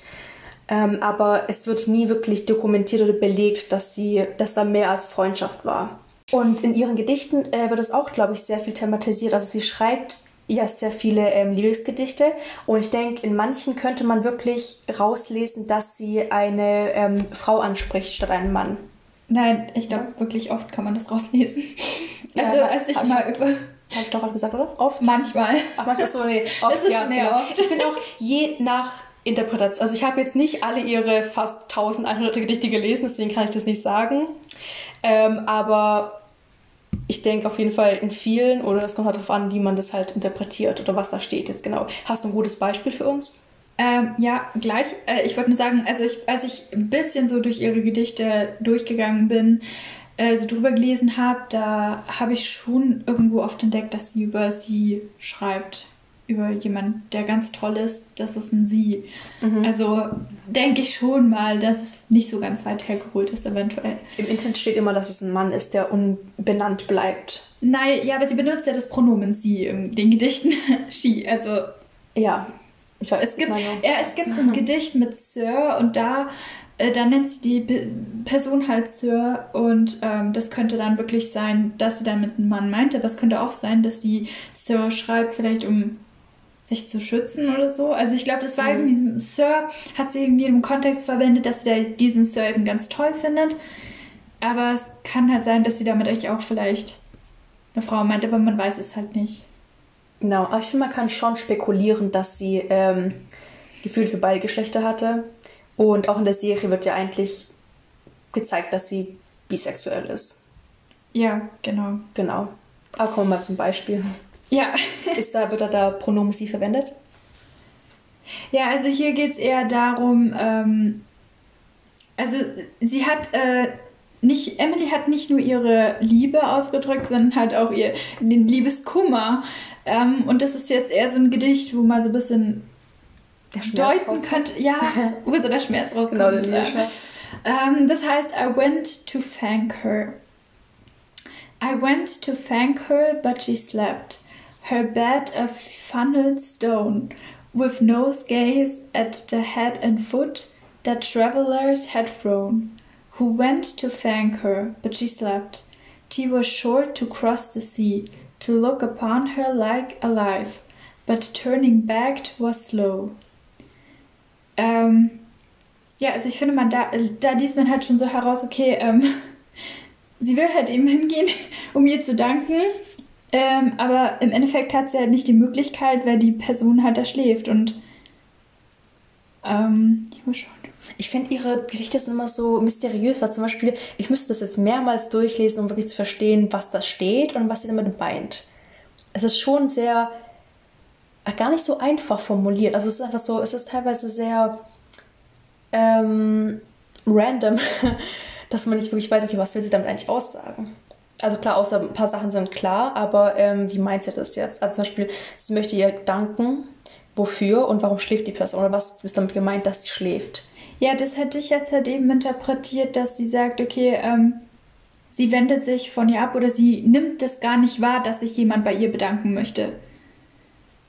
Speaker 1: Ähm, aber es wird nie wirklich dokumentiert oder belegt, dass sie, dass da mehr als Freundschaft war. Und in ihren Gedichten äh, wird es auch, glaube ich, sehr viel thematisiert. Also sie schreibt ja sehr viele ähm, Liebesgedichte und ich denke, in manchen könnte man wirklich rauslesen, dass sie eine ähm, Frau anspricht statt einen Mann.
Speaker 2: Nein, ich glaube, ja. wirklich oft kann man das rauslesen. Also, ja, als ich mal über.
Speaker 1: Habe ich doch gerade gesagt, oder? Oft?
Speaker 2: Manchmal.
Speaker 1: Ach, manchmal so, nee. Oft,
Speaker 2: das ist ja, schon genau. oft.
Speaker 1: Ich finde auch, je nach Interpretation. Also ich habe jetzt nicht alle ihre fast 1100 Gedichte gelesen, deswegen kann ich das nicht sagen. Ähm, aber ich denke auf jeden Fall in vielen, oder es kommt halt darauf an, wie man das halt interpretiert oder was da steht jetzt genau. Hast du ein gutes Beispiel für uns?
Speaker 2: Ähm, ja, gleich. Äh, ich wollte nur sagen, also ich, als ich ein bisschen so durch ihre Gedichte durchgegangen bin, äh, so drüber gelesen habe, da habe ich schon irgendwo oft entdeckt, dass sie über sie schreibt über jemanden, der ganz toll ist, das ist ein Sie. Mhm. Also denke ich schon mal, dass es nicht so ganz weit hergeholt ist, eventuell.
Speaker 1: Im Internet steht immer, dass es ein Mann ist, der unbenannt bleibt.
Speaker 2: Nein, ja, aber sie benutzt ja das Pronomen Sie in den Gedichten She. Also.
Speaker 1: Ja.
Speaker 2: Ich weiß, es gibt, ja, es gibt so ein Gedicht mit Sir und da äh, dann nennt sie die Be Person halt Sir und ähm, das könnte dann wirklich sein, dass sie damit einen Mann meinte. Aber es könnte auch sein, dass sie Sir schreibt, vielleicht um sich zu schützen oder so. Also ich glaube, das war mhm. irgendwie, Sir hat sie irgendwie im Kontext verwendet, dass sie diesen Sir eben ganz toll findet. Aber es kann halt sein, dass sie damit eigentlich auch vielleicht eine Frau meint, aber man weiß es halt nicht.
Speaker 1: Genau, aber ich finde, man kann schon spekulieren, dass sie ähm, Gefühl für beide Geschlechter hatte. Und auch in der Serie wird ja eigentlich gezeigt, dass sie bisexuell ist.
Speaker 2: Ja, genau.
Speaker 1: Genau. Aber kommen wir mal zum Beispiel.
Speaker 2: Ja.
Speaker 1: ist da, wird da der Pronomen sie verwendet?
Speaker 2: Ja, also hier geht es eher darum, ähm, also sie hat äh, nicht, Emily hat nicht nur ihre Liebe ausgedrückt, sondern halt auch ihr den Liebeskummer. Ähm, und das ist jetzt eher so ein Gedicht, wo man so ein bisschen deuten könnte, ja, wo so der Schmerz rauskommt. Genau, der ja. Schmerz. Ähm, das heißt, I went to thank her. I went to thank her, but she slept. Her bed a funneled stone, with no gaze at the head and foot that travellers had thrown. Who went to thank her, but she slept. He was short to cross the sea, to look upon her like alive, but turning back was slow. Ähm, ja, also ich finde, man da, da liest man halt schon so heraus, okay, ähm, sie will halt eben hingehen, um ihr zu danken, ähm, aber im Endeffekt hat sie halt nicht die Möglichkeit, weil die Person halt da schläft und ähm, ich muss schon.
Speaker 1: Ich finde ihre Geschichte sind immer so mysteriös, weil zum Beispiel, ich müsste das jetzt mehrmals durchlesen, um wirklich zu verstehen, was da steht und was sie damit meint. Es ist schon sehr, gar nicht so einfach formuliert. Also es ist einfach so, es ist teilweise sehr ähm, random, dass man nicht wirklich weiß, okay, was will sie damit eigentlich aussagen. Also klar, außer ein paar Sachen sind klar, aber ähm, wie meint sie das jetzt? Also zum Beispiel, sie möchte ihr danken, wofür und warum schläft die Person oder was ist damit gemeint, dass sie schläft?
Speaker 2: Ja, das hätte ich jetzt halt eben interpretiert, dass sie sagt, okay, ähm, sie wendet sich von ihr ab oder sie nimmt das gar nicht wahr, dass sich jemand bei ihr bedanken möchte.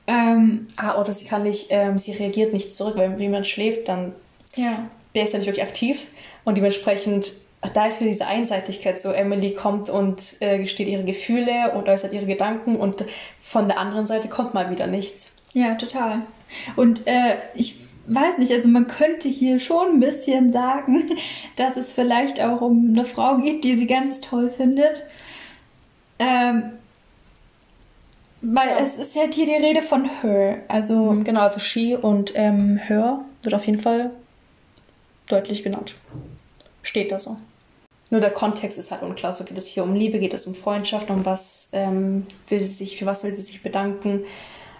Speaker 1: Ähm, ah, oder sie kann nicht, ähm, sie reagiert nicht zurück, wenn jemand schläft, dann ja. der ist ja nicht wirklich aktiv und dementsprechend da ist wieder diese Einseitigkeit so. Emily kommt und äh, gesteht ihre Gefühle und äußert ihre Gedanken und von der anderen Seite kommt mal wieder nichts.
Speaker 2: Ja, total. Und äh, ich weiß nicht, also man könnte hier schon ein bisschen sagen, dass es vielleicht auch um eine Frau geht, die sie ganz toll findet. Ähm, weil ja. es ist halt hier die Rede von her. Also
Speaker 1: mhm, genau, also she und ähm, her wird auf jeden Fall deutlich genannt. Steht da so. Nur der Kontext ist halt unklar. So geht es hier um Liebe, geht es um Freundschaft, um was ähm, will sie sich, für was will sie sich bedanken.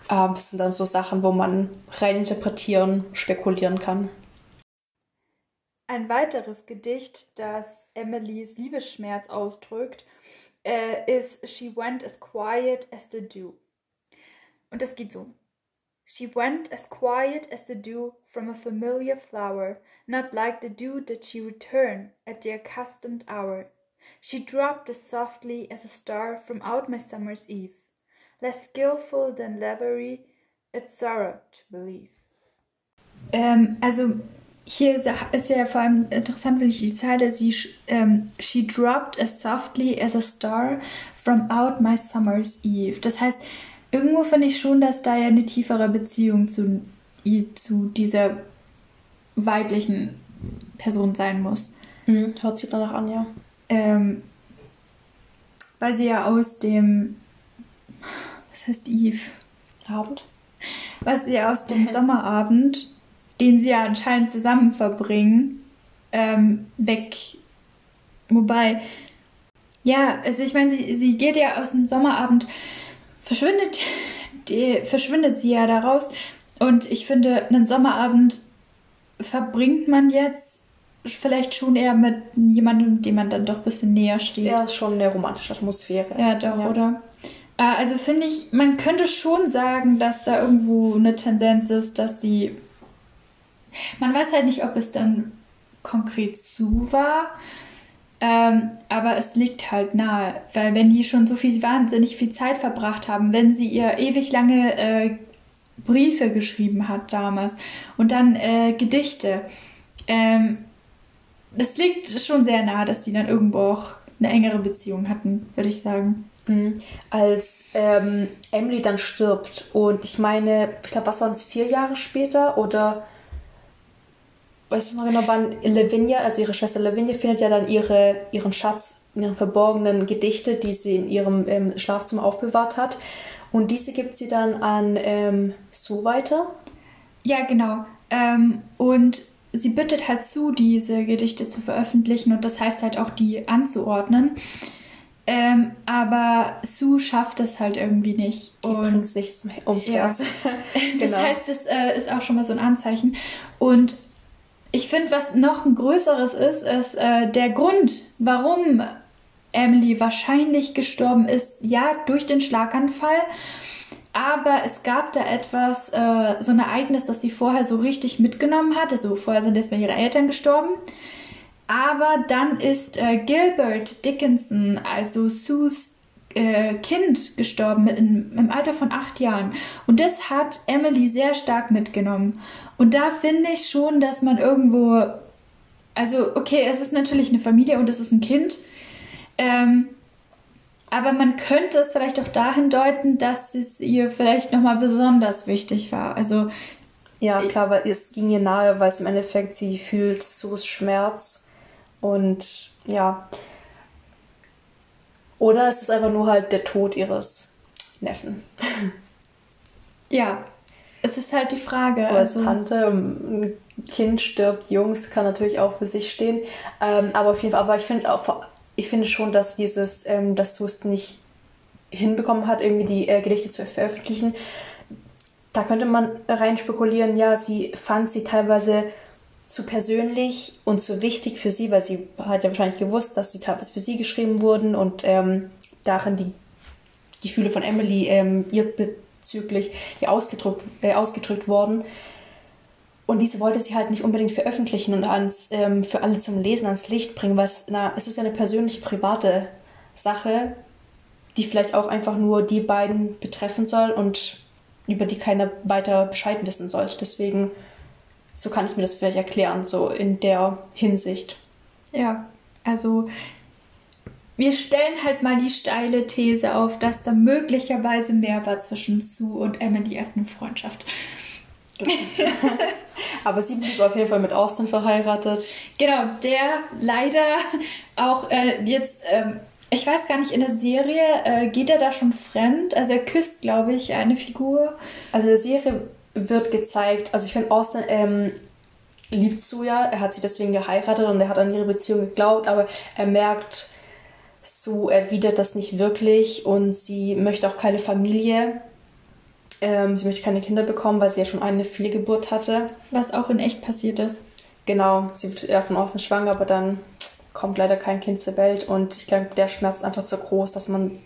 Speaker 1: Ähm, das sind dann so Sachen, wo man rein interpretieren, spekulieren kann.
Speaker 2: Ein weiteres Gedicht, das Emilys Liebesschmerz ausdrückt, äh, ist She went as quiet as the dew. Und das geht so. She went as quiet as the dew from a familiar flower, not like the dew that she returned at the accustomed hour. She dropped as softly as a star from out my summer's eve. less skillful than Lavery, it's sorrow to believe. Ähm, also hier ist ja vor allem interessant, wenn ich die Zeile, sie, ähm, she dropped as softly as a star from out my summer's eve. Das heißt, irgendwo finde ich schon, dass da ja eine tiefere Beziehung zu, zu dieser weiblichen Person sein muss.
Speaker 1: Mhm, hört sich danach an, ja.
Speaker 2: Ähm, weil sie ja aus dem was heißt Eve? Abend. Was sie aus dem Sommerabend, den sie ja anscheinend zusammen verbringen, ähm, weg. Wobei, ja, also ich meine, sie, sie geht ja aus dem Sommerabend, verschwindet, die, verschwindet sie ja daraus. Und ich finde, einen Sommerabend verbringt man jetzt vielleicht schon eher mit jemandem, dem man dann doch ein bisschen näher steht.
Speaker 1: Ja, ist schon eine romantische Atmosphäre.
Speaker 2: Ja, doch, ja. oder? Äh, also finde ich, man könnte schon sagen, dass da irgendwo eine Tendenz ist, dass sie. Man weiß halt nicht, ob es dann konkret zu war. Ähm, aber es liegt halt nahe, weil wenn die schon so viel wahnsinnig viel Zeit verbracht haben, wenn sie ihr ewig lange äh, Briefe geschrieben hat damals und dann äh, Gedichte, ähm, es liegt schon sehr nahe, dass die dann irgendwo auch eine engere Beziehung hatten, würde ich sagen.
Speaker 1: Mhm. Als ähm, Emily dann stirbt und ich meine, ich glaube, was waren es, vier Jahre später oder weißt du noch genau, wann Lavinia, also ihre Schwester Lavinia, findet ja dann ihre, ihren Schatz, ihre verborgenen Gedichte, die sie in ihrem ähm, Schlafzimmer aufbewahrt hat. Und diese gibt sie dann an ähm, Sue weiter.
Speaker 2: Ja, genau. Ähm, und sie bittet halt zu, diese Gedichte zu veröffentlichen und das heißt halt auch, die anzuordnen. Ähm, aber Sue schafft es halt irgendwie nicht.
Speaker 1: Die bringt es nicht ums Herz.
Speaker 2: das genau. heißt, das äh, ist auch schon mal so ein Anzeichen. Und ich finde, was noch ein größeres ist, ist äh, der Grund, warum Emily wahrscheinlich gestorben ist. Ja, durch den Schlaganfall. Aber es gab da etwas, äh, so ein Ereignis, das sie vorher so richtig mitgenommen hat. Also vorher sind erstmal ihre Eltern gestorben. Aber dann ist äh, Gilbert Dickinson, also Sues äh, Kind, gestorben in, im Alter von acht Jahren. Und das hat Emily sehr stark mitgenommen. Und da finde ich schon, dass man irgendwo. Also, okay, es ist natürlich eine Familie und es ist ein Kind. Ähm, aber man könnte es vielleicht auch dahin deuten, dass es ihr vielleicht nochmal besonders wichtig war. Also.
Speaker 1: Ja, klar, weil es ging ihr nahe, weil es im Endeffekt sie fühlt Sus Schmerz und ja. Oder ist es einfach nur halt der Tod ihres Neffen?
Speaker 2: Ja, es ist halt die Frage.
Speaker 1: So als also, Tante, ein Kind stirbt, Jungs, kann natürlich auch für sich stehen. Ähm, aber auf jeden Fall, aber ich finde auch, ich finde schon, dass dieses, ähm, dass Sust nicht hinbekommen hat, irgendwie die äh, Gedichte zu veröffentlichen. Da könnte man rein spekulieren, ja, sie fand sie teilweise zu persönlich und zu wichtig für sie, weil sie hat ja wahrscheinlich gewusst, dass sie teilweise für sie geschrieben wurden und ähm, darin die Gefühle von Emily ähm, ihr bezüglich ja, ausgedrückt, äh, ausgedrückt worden. Und diese wollte sie halt nicht unbedingt veröffentlichen und ans, ähm, für alle zum Lesen ans Licht bringen, weil es, na, es ist ja eine persönliche, private Sache, die vielleicht auch einfach nur die beiden betreffen soll und über die keiner weiter Bescheid wissen sollte. Deswegen so kann ich mir das vielleicht erklären, so in der Hinsicht.
Speaker 2: Ja, also wir stellen halt mal die steile These auf, dass da möglicherweise mehr war zwischen Sue und Emily erst eine Freundschaft.
Speaker 1: Aber sie blieb auf jeden Fall mit Austin verheiratet.
Speaker 2: Genau, der leider auch äh, jetzt, ähm, ich weiß gar nicht, in der Serie äh, geht er da schon fremd. Also er küsst, glaube ich, eine Figur.
Speaker 1: Also in der Serie wird gezeigt, also ich finde, Austin ähm, liebt Suya, er hat sie deswegen geheiratet und er hat an ihre Beziehung geglaubt, aber er merkt, Su erwidert das nicht wirklich und sie möchte auch keine Familie. Ähm, sie möchte keine Kinder bekommen, weil sie ja schon eine Fehlgeburt hatte.
Speaker 2: Was auch in echt passiert ist.
Speaker 1: Genau, sie wird eher von außen schwanger, aber dann kommt leider kein Kind zur Welt und ich glaube, der Schmerz ist einfach zu groß, dass man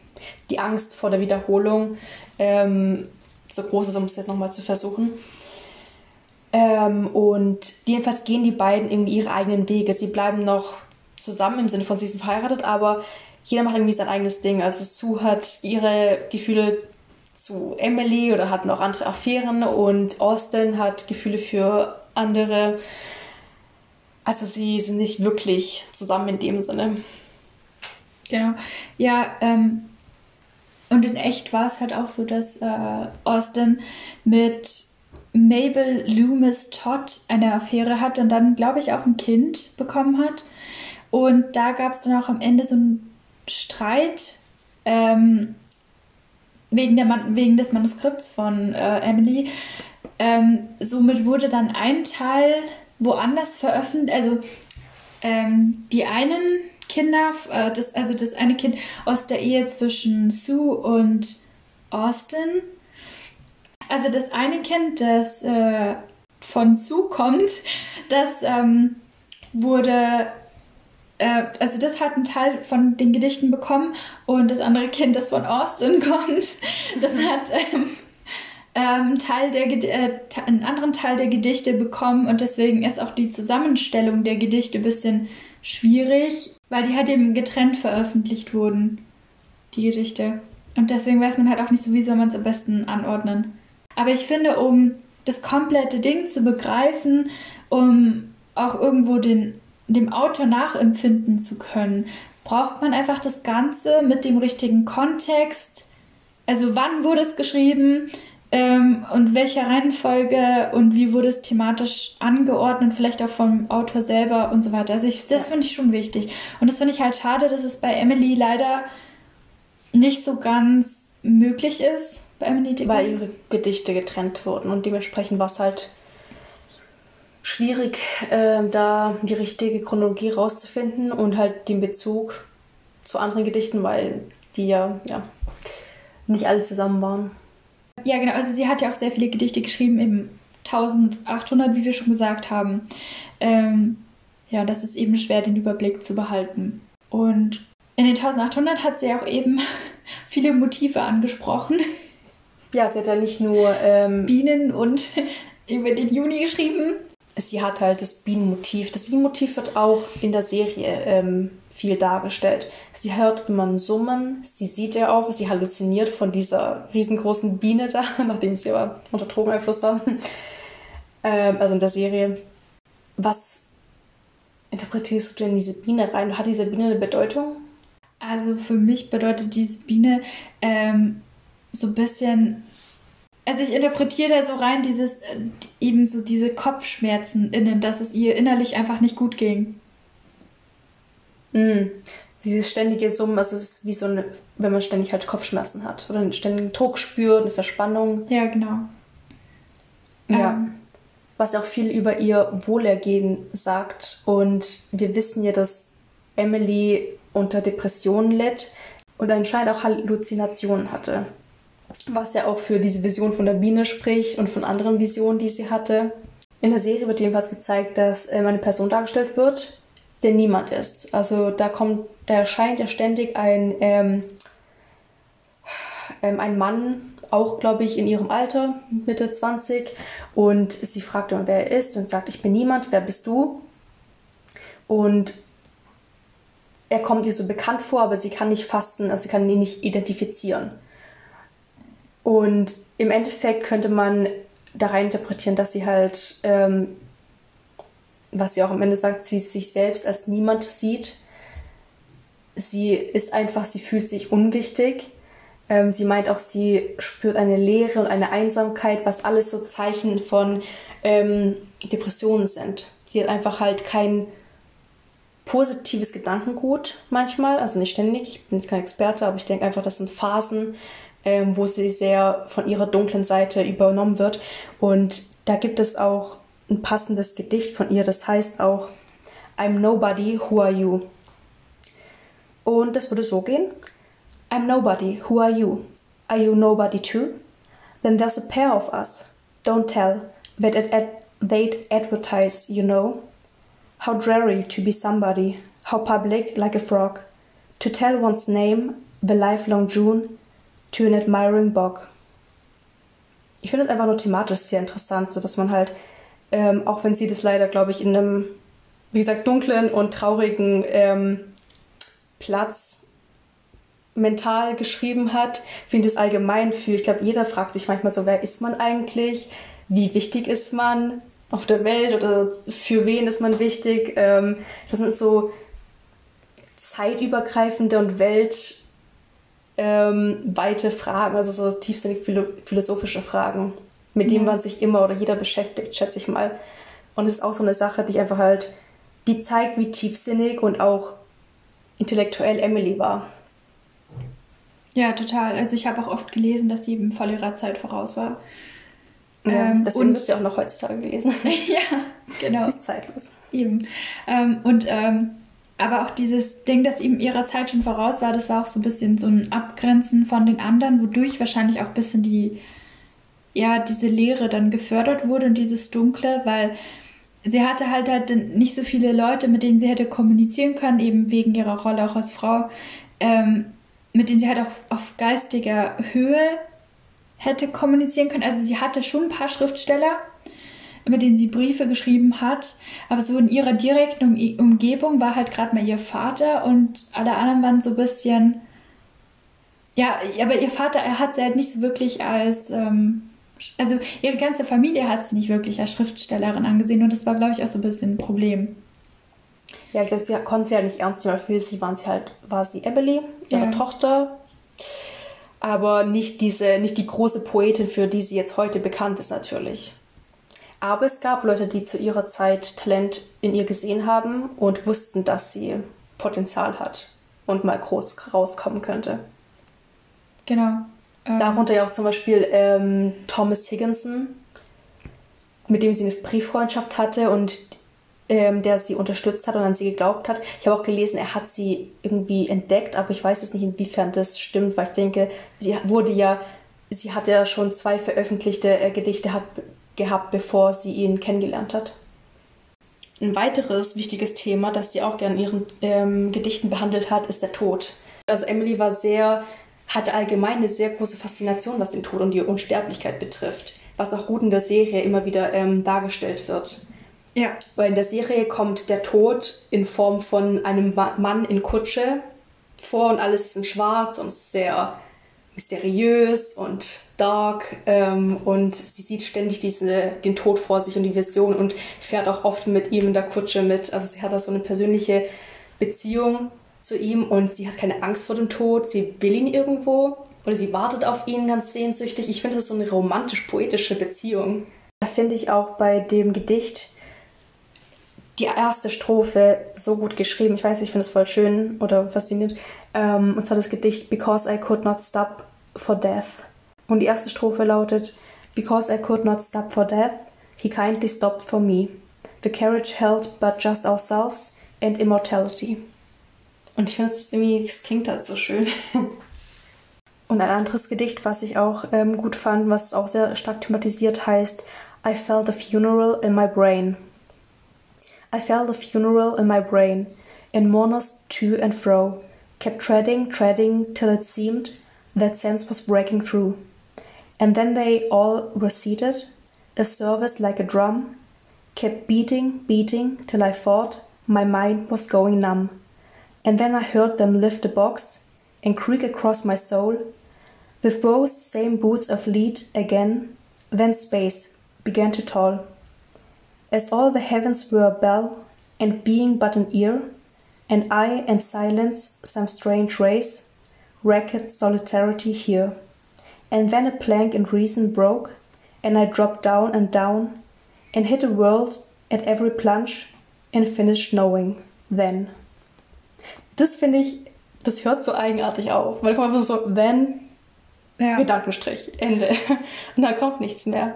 Speaker 1: die Angst vor der Wiederholung ähm, so groß ist, um es jetzt nochmal zu versuchen. Ähm, und jedenfalls gehen die beiden irgendwie ihre eigenen Wege. Sie bleiben noch zusammen im Sinne von, sie sind verheiratet, aber jeder macht irgendwie sein eigenes Ding. Also Sue hat ihre Gefühle zu Emily oder hat noch andere Affären und Austin hat Gefühle für andere. Also sie sind nicht wirklich zusammen in dem Sinne.
Speaker 2: Genau. Ja, ähm, und in echt war es halt auch so, dass äh, Austin mit Mabel Loomis Todd eine Affäre hat und dann, glaube ich, auch ein Kind bekommen hat. Und da gab es dann auch am Ende so einen Streit ähm, wegen, der Man wegen des Manuskripts von äh, Emily. Ähm, somit wurde dann ein Teil woanders veröffentlicht. Also ähm, die einen Kinder, äh, das, also das eine Kind aus der Ehe zwischen Sue und Austin. Also das eine Kind, das äh, von Sue kommt, das ähm, wurde, äh, also das hat einen Teil von den Gedichten bekommen und das andere Kind, das von Austin kommt, das hat ähm, ähm, Teil der, äh, einen anderen Teil der Gedichte bekommen und deswegen ist auch die Zusammenstellung der Gedichte ein bisschen schwierig, weil die halt eben getrennt veröffentlicht wurden, die Gedichte. Und deswegen weiß man halt auch nicht so, wie soll man es am besten anordnen. Aber ich finde, um das komplette Ding zu begreifen, um auch irgendwo den, dem Autor nachempfinden zu können, braucht man einfach das Ganze mit dem richtigen Kontext. Also wann wurde es geschrieben, ähm, und welche Reihenfolge und wie wurde es thematisch angeordnet, vielleicht auch vom Autor selber und so weiter. Also ich, das ja. finde ich schon wichtig. Und das finde ich halt schade, dass es bei Emily leider nicht so ganz möglich ist. Bei Emily
Speaker 1: Dickinson. Weil ihre Gedichte getrennt wurden und dementsprechend war es halt schwierig, äh, da die richtige Chronologie rauszufinden und halt den Bezug zu anderen Gedichten, weil die ja, ja nicht alle zusammen waren.
Speaker 2: Ja, genau. Also sie hat ja auch sehr viele Gedichte geschrieben, eben 1800, wie wir schon gesagt haben. Ähm, ja, das ist eben schwer, den Überblick zu behalten. Und in den 1800 hat sie auch eben viele Motive angesprochen.
Speaker 1: Ja, sie hat ja nicht nur ähm,
Speaker 2: Bienen und über den Juni geschrieben.
Speaker 1: Sie hat halt das Bienenmotiv. Das Bienenmotiv wird auch in der Serie ähm, viel dargestellt. Sie hört immer ein Summen, sie sieht ja auch, sie halluziniert von dieser riesengroßen Biene da, nachdem sie aber unter Drogeneinfluss war. ähm, also in der Serie. Was interpretierst du denn diese Biene rein? Hat diese Biene eine Bedeutung?
Speaker 2: Also für mich bedeutet diese Biene ähm, so ein bisschen. Also ich interpretiere da so rein dieses äh, eben so diese Kopfschmerzen innen, dass es ihr innerlich einfach nicht gut ging.
Speaker 1: Mm. Dieses ständige Summen, also es ist wie so eine, wenn man ständig halt Kopfschmerzen hat oder einen ständigen Druck spürt, eine Verspannung.
Speaker 2: Ja, genau.
Speaker 1: Ja. Ähm. Was auch viel über ihr Wohlergehen sagt. Und wir wissen ja, dass Emily unter Depressionen litt und anscheinend auch Halluzinationen hatte. Was ja auch für diese Vision von der Biene spricht und von anderen Visionen, die sie hatte. In der Serie wird jedenfalls gezeigt, dass ähm, eine Person dargestellt wird, der niemand ist. Also da kommt, da erscheint ja ständig ein, ähm, ähm, ein Mann, auch glaube ich in ihrem Alter, Mitte 20, und sie fragt immer, wer er ist und sagt, ich bin niemand, wer bist du? Und er kommt ihr so bekannt vor, aber sie kann nicht fassen, also sie kann ihn nicht identifizieren. Und im Endeffekt könnte man da rein interpretieren, dass sie halt ähm, was sie auch am Ende sagt, sie sich selbst als niemand sieht. Sie ist einfach, sie fühlt sich unwichtig. Ähm, sie meint auch, sie spürt eine Leere und eine Einsamkeit, was alles so Zeichen von ähm, Depressionen sind. Sie hat einfach halt kein positives Gedankengut manchmal, also nicht ständig. Ich bin jetzt kein Experte, aber ich denke einfach, das sind Phasen, ähm, wo sie sehr von ihrer dunklen Seite übernommen wird. Und da gibt es auch ein passendes Gedicht von ihr, das heißt auch I'm nobody, who are you? Und das würde so gehen. I'm nobody, who are you? Are you nobody too? Then there's a pair of us. Don't tell, that ad they'd advertise, you know. How dreary to be somebody, how public like a frog. To tell one's name, the lifelong June, to an admiring bog. Ich finde es einfach nur thematisch sehr interessant, so dass man halt ähm, auch wenn sie das leider, glaube ich, in einem, wie gesagt, dunklen und traurigen ähm, Platz mental geschrieben hat, finde ich es allgemein für, ich glaube, jeder fragt sich manchmal so, wer ist man eigentlich? Wie wichtig ist man auf der Welt oder für wen ist man wichtig? Ähm, das sind so zeitübergreifende und weltweite ähm, Fragen, also so tiefsinnig philosophische Fragen mit dem man sich immer oder jeder beschäftigt, schätze ich mal. Und es ist auch so eine Sache, die einfach halt, die zeigt, wie tiefsinnig und auch intellektuell Emily war.
Speaker 2: Ja, total. Also ich habe auch oft gelesen, dass sie eben voll ihrer Zeit voraus war.
Speaker 1: Ja, ähm, deswegen wirst du auch noch heutzutage gelesen.
Speaker 2: ja, genau.
Speaker 1: Sie ist zeitlos.
Speaker 2: Eben. Ähm, und ähm, aber auch dieses Ding, das eben ihrer Zeit schon voraus war, das war auch so ein bisschen so ein Abgrenzen von den anderen, wodurch wahrscheinlich auch ein bisschen die ja diese Leere dann gefördert wurde und dieses Dunkle, weil sie hatte halt halt nicht so viele Leute, mit denen sie hätte kommunizieren können, eben wegen ihrer Rolle auch als Frau, ähm, mit denen sie halt auch auf geistiger Höhe hätte kommunizieren können. Also sie hatte schon ein paar Schriftsteller, mit denen sie Briefe geschrieben hat, aber so in ihrer direkten um Umgebung war halt gerade mal ihr Vater und alle anderen waren so ein bisschen ja, aber ihr Vater, er hat sie halt nicht so wirklich als ähm, also ihre ganze Familie hat sie nicht wirklich als Schriftstellerin angesehen und das war, glaube ich, auch so ein bisschen ein Problem.
Speaker 1: Ja, ich glaube, sie konnte sie ja nicht ernst nehmen. Für sie waren sie halt, war sie Emily, ihre ja. Tochter, aber nicht diese, nicht die große Poetin, für die sie jetzt heute bekannt ist, natürlich. Aber es gab Leute, die zu ihrer Zeit Talent in ihr gesehen haben und wussten, dass sie Potenzial hat und mal groß rauskommen könnte.
Speaker 2: Genau.
Speaker 1: Darunter ja auch zum Beispiel ähm, Thomas Higginson. mit dem sie eine Brieffreundschaft hatte und ähm, der sie unterstützt hat und an sie geglaubt hat. Ich habe auch gelesen, er hat sie irgendwie entdeckt, aber ich weiß jetzt nicht, inwiefern das stimmt, weil ich denke, sie wurde ja, sie hat ja schon zwei veröffentlichte äh, Gedichte hat, gehabt, bevor sie ihn kennengelernt hat. Ein weiteres wichtiges Thema, das sie auch gerne in ihren ähm, Gedichten behandelt hat, ist der Tod. Also Emily war sehr, hatte allgemein eine sehr große Faszination, was den Tod und die Unsterblichkeit betrifft, was auch gut in der Serie immer wieder ähm, dargestellt wird. Ja. Weil in der Serie kommt der Tod in Form von einem Mann in Kutsche vor und alles ist in schwarz und sehr mysteriös und dark ähm, und sie sieht ständig diese, den Tod vor sich und die Vision und fährt auch oft mit ihm in der Kutsche mit. Also sie hat da so eine persönliche Beziehung zu ihm und sie hat keine Angst vor dem Tod, sie will ihn irgendwo oder sie wartet auf ihn ganz sehnsüchtig. Ich finde das so eine romantisch-poetische Beziehung. Da finde ich auch bei dem Gedicht die erste Strophe so gut geschrieben. Ich weiß ich finde es voll schön oder faszinierend. Ähm, und zwar das Gedicht Because I could not stop for death. Und die erste Strophe lautet Because I could not stop for death, he kindly stopped for me. The carriage held but just ourselves and immortality. Und ich finde es irgendwie, es klingt halt so schön. Und ein anderes Gedicht, was ich auch ähm, gut fand, was auch sehr stark thematisiert, heißt I felt a funeral in my brain. I felt a funeral in my brain, and mourners to and fro kept treading, treading, till it seemed that sense was breaking through. And then they all were seated, a service like a drum, kept beating, beating, till I thought my mind was going numb. And then I heard them lift the box and creak across my soul, with those same boots of lead again, then space began to toll. As all the heavens were a bell, and being but an ear, and I and silence some strange race, racket solitarity here. And then a plank in reason broke, and I dropped down and down, and hit a world at every plunge, and finished knowing then. Das finde ich, das hört so eigenartig auf, weil da kommt einfach so, then, ja. Gedankenstrich, Ende. Und da kommt nichts mehr.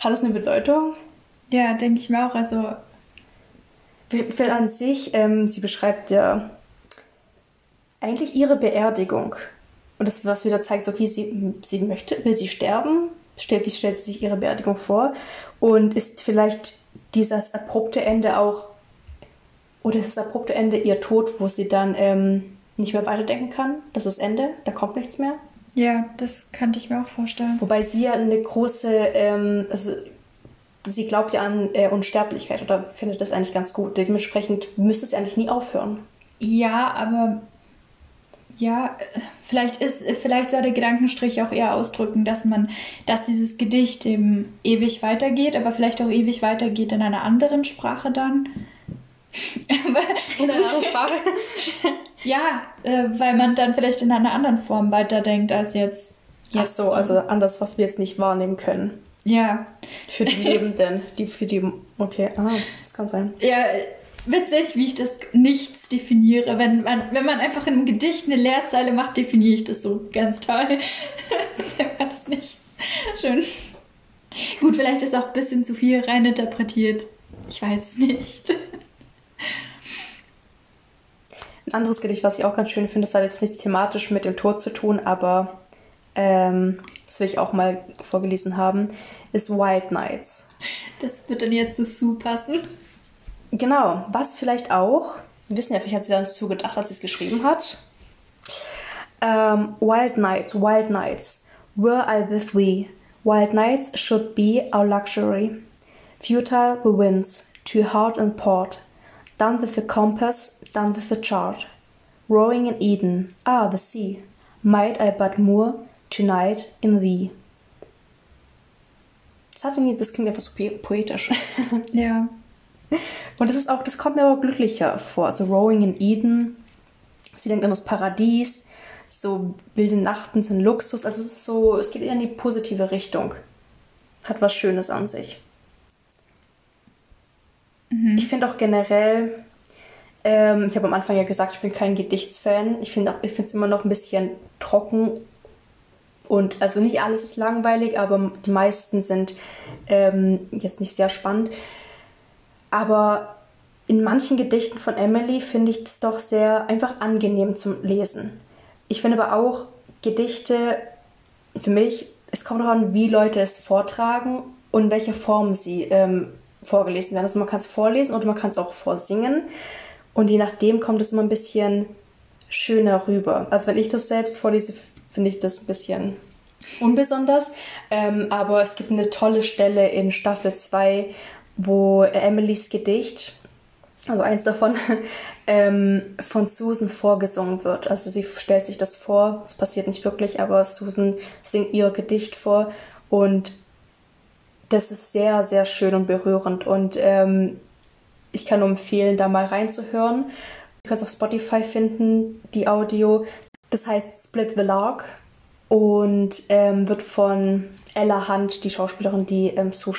Speaker 1: Hat das eine Bedeutung?
Speaker 2: Ja, denke ich mir auch. Also.
Speaker 1: Weil an sich, ähm, sie beschreibt ja eigentlich ihre Beerdigung. Und das, was wieder zeigt, okay, sie, sie möchte, will sie sterben? Stellt, wie stellt sie sich ihre Beerdigung vor? Und ist vielleicht dieses abrupte Ende auch, oder ist das abrupte Ende ihr Tod, wo sie dann ähm, nicht mehr weiterdenken kann? Das ist Ende, da kommt nichts mehr?
Speaker 2: Ja, das könnte ich mir auch vorstellen.
Speaker 1: Wobei sie ja eine große, ähm, also sie glaubt ja an äh, Unsterblichkeit oder findet das eigentlich ganz gut. Dementsprechend müsste es eigentlich nie aufhören.
Speaker 2: Ja, aber ja, vielleicht ist, vielleicht soll der Gedankenstrich auch eher ausdrücken, dass man, dass dieses Gedicht eben ewig weitergeht, aber vielleicht auch ewig weitergeht in einer anderen Sprache dann. In einer anderen Sprache? ja, äh, weil man dann vielleicht in einer anderen Form weiterdenkt als jetzt.
Speaker 1: jetzt Ach so, also anders, was wir jetzt nicht wahrnehmen können. Ja. Für die Lebenden, die für die. Okay, ah, das kann sein.
Speaker 2: Ja, witzig, wie ich das nichts definiere. Wenn man, wenn man einfach in einem Gedicht eine Leerzeile macht, definiere ich das so ganz toll. Der war das nicht. Schön. Gut, vielleicht ist auch ein bisschen zu viel reininterpretiert. Ich weiß es nicht.
Speaker 1: Ein anderes Gedicht, was ich auch ganz schön finde, das hat jetzt nichts thematisch mit dem Tod zu tun, aber ähm, das will ich auch mal vorgelesen haben, ist Wild Nights.
Speaker 2: Das wird dann jetzt zu Sue passen.
Speaker 1: Genau, was vielleicht auch, wir wissen ja, vielleicht hat sie dann dazu gedacht, als sie es geschrieben hat. Um, ähm, wild Nights, Wild Nights, were I with thee? Wild nights should be our luxury. Futile the winds, too hard and port. Done with the compass, done with the chart. Rowing in Eden, ah, the sea. Might I but moor Tonight in Thee. Das, hat irgendwie, das klingt einfach so poetisch. Ja. Und das ist auch, das kommt mir aber glücklicher vor. So Rowing in Eden. Sie denkt an das Paradies. So wilde Nachten sind Luxus. Also es ist so, es geht eher in die positive Richtung. Hat was Schönes an sich. Mhm. Ich finde auch generell, ähm, ich habe am Anfang ja gesagt, ich bin kein Gedichtsfan. Ich finde es immer noch ein bisschen trocken Und also nicht alles ist langweilig, aber die meisten sind ähm, jetzt nicht sehr spannend. Aber in manchen Gedichten von Emily finde ich es doch sehr einfach angenehm zum Lesen. Ich finde aber auch Gedichte für mich, es kommt darauf an, wie Leute es vortragen und welche Form sie ähm, vorgelesen werden. Also man kann es vorlesen oder man kann es auch vorsingen. Und je nachdem kommt es immer ein bisschen schöner rüber. Also wenn ich das selbst vorlese, finde ich das ein bisschen unbesonders. Ähm, aber es gibt eine tolle Stelle in Staffel 2, wo Emilys Gedicht, also eins davon, ähm, von Susan vorgesungen wird. Also sie stellt sich das vor, es passiert nicht wirklich, aber Susan singt ihr Gedicht vor und das ist sehr, sehr schön und berührend und ähm, ich kann nur empfehlen, da mal reinzuhören. Ihr könnt es auf Spotify finden, die Audio. Das heißt Split the Lark und ähm, wird von Ella Hunt, die Schauspielerin, die ähm, Sue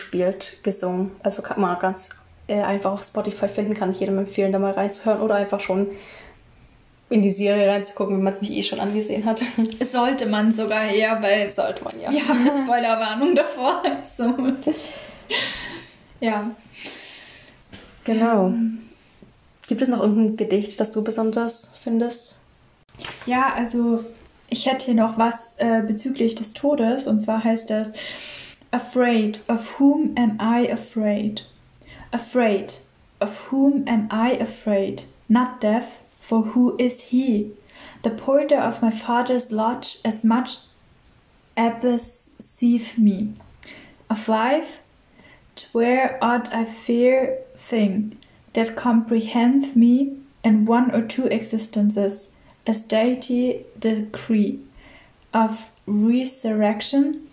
Speaker 1: gesungen. Also kann man ganz äh, einfach auf Spotify finden, kann ich jedem empfehlen, da mal reinzuhören oder einfach schon in die Serie reinzugucken, wenn man es nicht eh schon angesehen hat.
Speaker 2: Sollte man sogar eher, weil
Speaker 1: sollte man ja.
Speaker 2: Wir haben eine Spoilerwarnung davor. Also. ja.
Speaker 1: Genau. Gibt es noch irgendein Gedicht, das du besonders findest?
Speaker 2: Ja, also ich hätte hier noch was äh, bezüglich des Todes und zwar heißt das Afraid, of whom am I afraid? Afraid, of whom am I afraid? Not death, for who is he? The porter of my father's lodge as much aperceive me. Of life, twere ought I fear thing that comprehend me in one or two existences as deity decree. Of resurrection?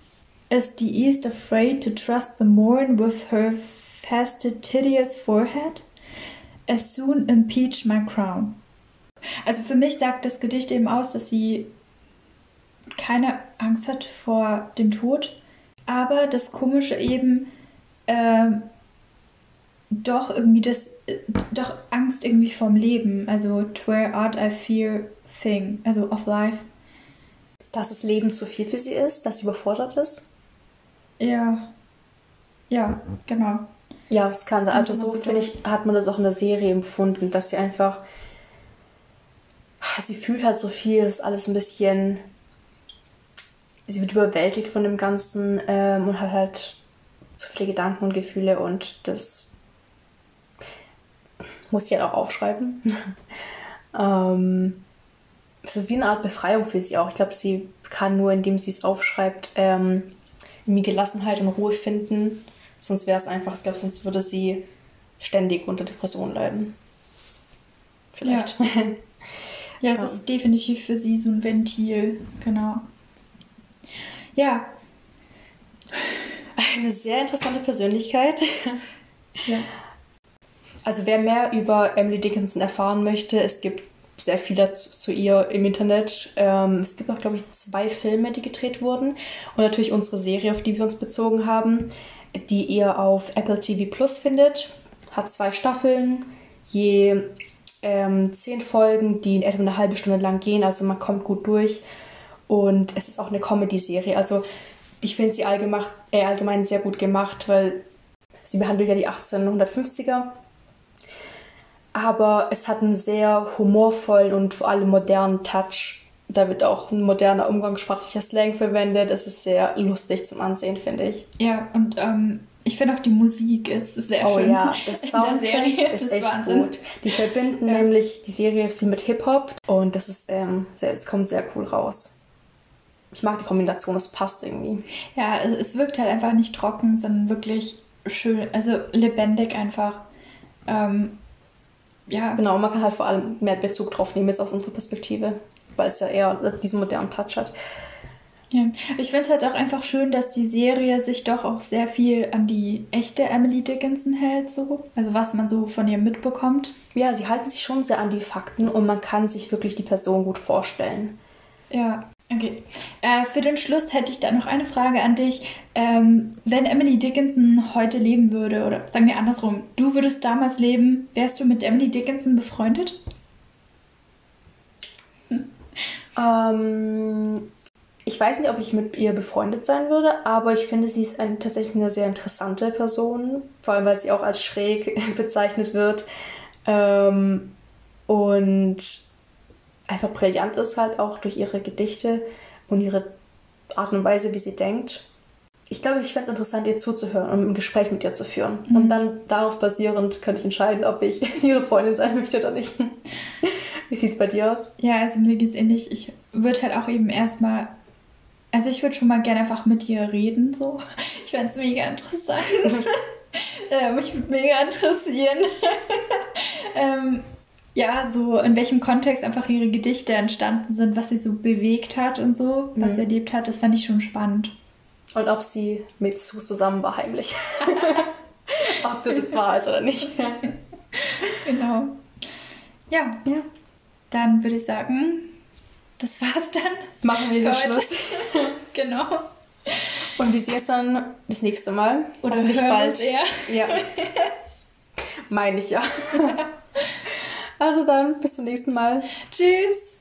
Speaker 2: Is the east afraid to trust the morn with her fastidious forehead? As soon impeach my crown also für mich sagt das Gedicht eben aus dass sie keine Angst hat vor dem Tod aber das komische eben äh, doch irgendwie das äh, doch Angst irgendwie vom Leben also where art I fear thing, also of life.
Speaker 1: Dass das Leben zu viel für sie ist, dass sie überfordert ist?
Speaker 2: Ja. Ja, genau.
Speaker 1: Ja, es kann sein. Also so, finde ich, hat man das auch in der Serie empfunden, dass sie einfach. Sie fühlt halt so viel, das ist alles ein bisschen. Sie wird überwältigt von dem Ganzen ähm, und hat halt zu viele Gedanken und Gefühle und das muss sie halt auch aufschreiben. ähm, es ist wie eine Art Befreiung für sie auch. Ich glaube, sie kann nur, indem sie es aufschreibt, ähm, irgendwie Gelassenheit und Ruhe finden. Sonst wäre es einfach, ich glaube, sonst würde sie ständig unter Depressionen leiden.
Speaker 2: Vielleicht. Ja, ja es ja. ist definitiv für sie so ein Ventil, genau. Ja.
Speaker 1: Eine sehr interessante Persönlichkeit. Ja. Also wer mehr über Emily Dickinson erfahren möchte, es gibt sehr viel dazu zu ihr im Internet. Ähm, es gibt auch, glaube ich, zwei Filme, die gedreht wurden. Und natürlich unsere Serie, auf die wir uns bezogen haben, die ihr auf Apple TV Plus findet. Hat zwei Staffeln, je ähm, zehn Folgen, die in etwa eine halbe Stunde lang gehen. Also man kommt gut durch. Und es ist auch eine Comedy-Serie. Also ich finde sie allgemein, äh, allgemein sehr gut gemacht, weil sie behandelt ja die 1850er aber es hat einen sehr humorvollen und vor allem modernen Touch. Da wird auch ein moderner umgangssprachlicher Slang verwendet. Es ist sehr lustig zum Ansehen, finde ich.
Speaker 2: Ja, und ähm, ich finde auch die Musik ist sehr
Speaker 1: oh,
Speaker 2: schön.
Speaker 1: Oh ja, das Soundtrack ist, ist echt Wahnsinn. gut. Die verbinden ja. nämlich die Serie viel mit Hip-Hop und das ist, ähm, sehr, es kommt sehr cool raus. Ich mag die Kombination, es passt irgendwie.
Speaker 2: Ja, es, es wirkt halt einfach nicht trocken, sondern wirklich schön, also lebendig einfach. Ähm,
Speaker 1: ja. Genau, man kann halt vor allem mehr Bezug drauf nehmen, jetzt aus unserer Perspektive, weil es ja eher diesen modernen Touch hat.
Speaker 2: Ja, ich finde es halt auch einfach schön, dass die Serie sich doch auch sehr viel an die echte Emily Dickinson hält, so. Also was man so von ihr mitbekommt.
Speaker 1: Ja, sie halten sich schon sehr an die Fakten und man kann sich wirklich die Person gut vorstellen.
Speaker 2: Ja, Okay. Äh, für den Schluss hätte ich da noch eine Frage an dich. Ähm, wenn Emily Dickinson heute leben würde, oder sagen wir andersrum, du würdest damals leben, wärst du mit Emily Dickinson befreundet?
Speaker 1: Hm. Ähm, ich weiß nicht, ob ich mit ihr befreundet sein würde, aber ich finde, sie ist ein, tatsächlich eine sehr interessante Person, vor allem weil sie auch als schräg bezeichnet wird. Ähm, und einfach brillant ist halt auch durch ihre Gedichte und ihre Art und Weise, wie sie denkt. Ich glaube, ich fände es interessant, ihr zuzuhören und ein Gespräch mit ihr zu führen. Mhm. Und dann darauf basierend könnte ich entscheiden, ob ich ihre Freundin sein möchte oder nicht. Wie sieht es bei dir aus?
Speaker 2: Ja, also mir geht es ähnlich. Ich würde halt auch eben erstmal. Also ich würde schon mal gerne einfach mit ihr reden, so. Ich fände es mega interessant. ähm, mich würde mega interessieren. ähm, ja, so in welchem Kontext einfach ihre Gedichte entstanden sind, was sie so bewegt hat und so, was mhm. sie erlebt hat, das fand ich schon spannend.
Speaker 1: Und ob sie mit Sue zusammen war heimlich. ob das jetzt wahr ist oder nicht.
Speaker 2: genau. Ja. ja. Dann würde ich sagen, das war's dann.
Speaker 1: Machen wir hier Schluss.
Speaker 2: genau.
Speaker 1: Und wir sehen uns dann das nächste Mal. Oder Hoffentlich bald.
Speaker 2: Ja.
Speaker 1: ja. Meine ich ja. Also dann, bis zum nächsten Mal.
Speaker 2: Tschüss.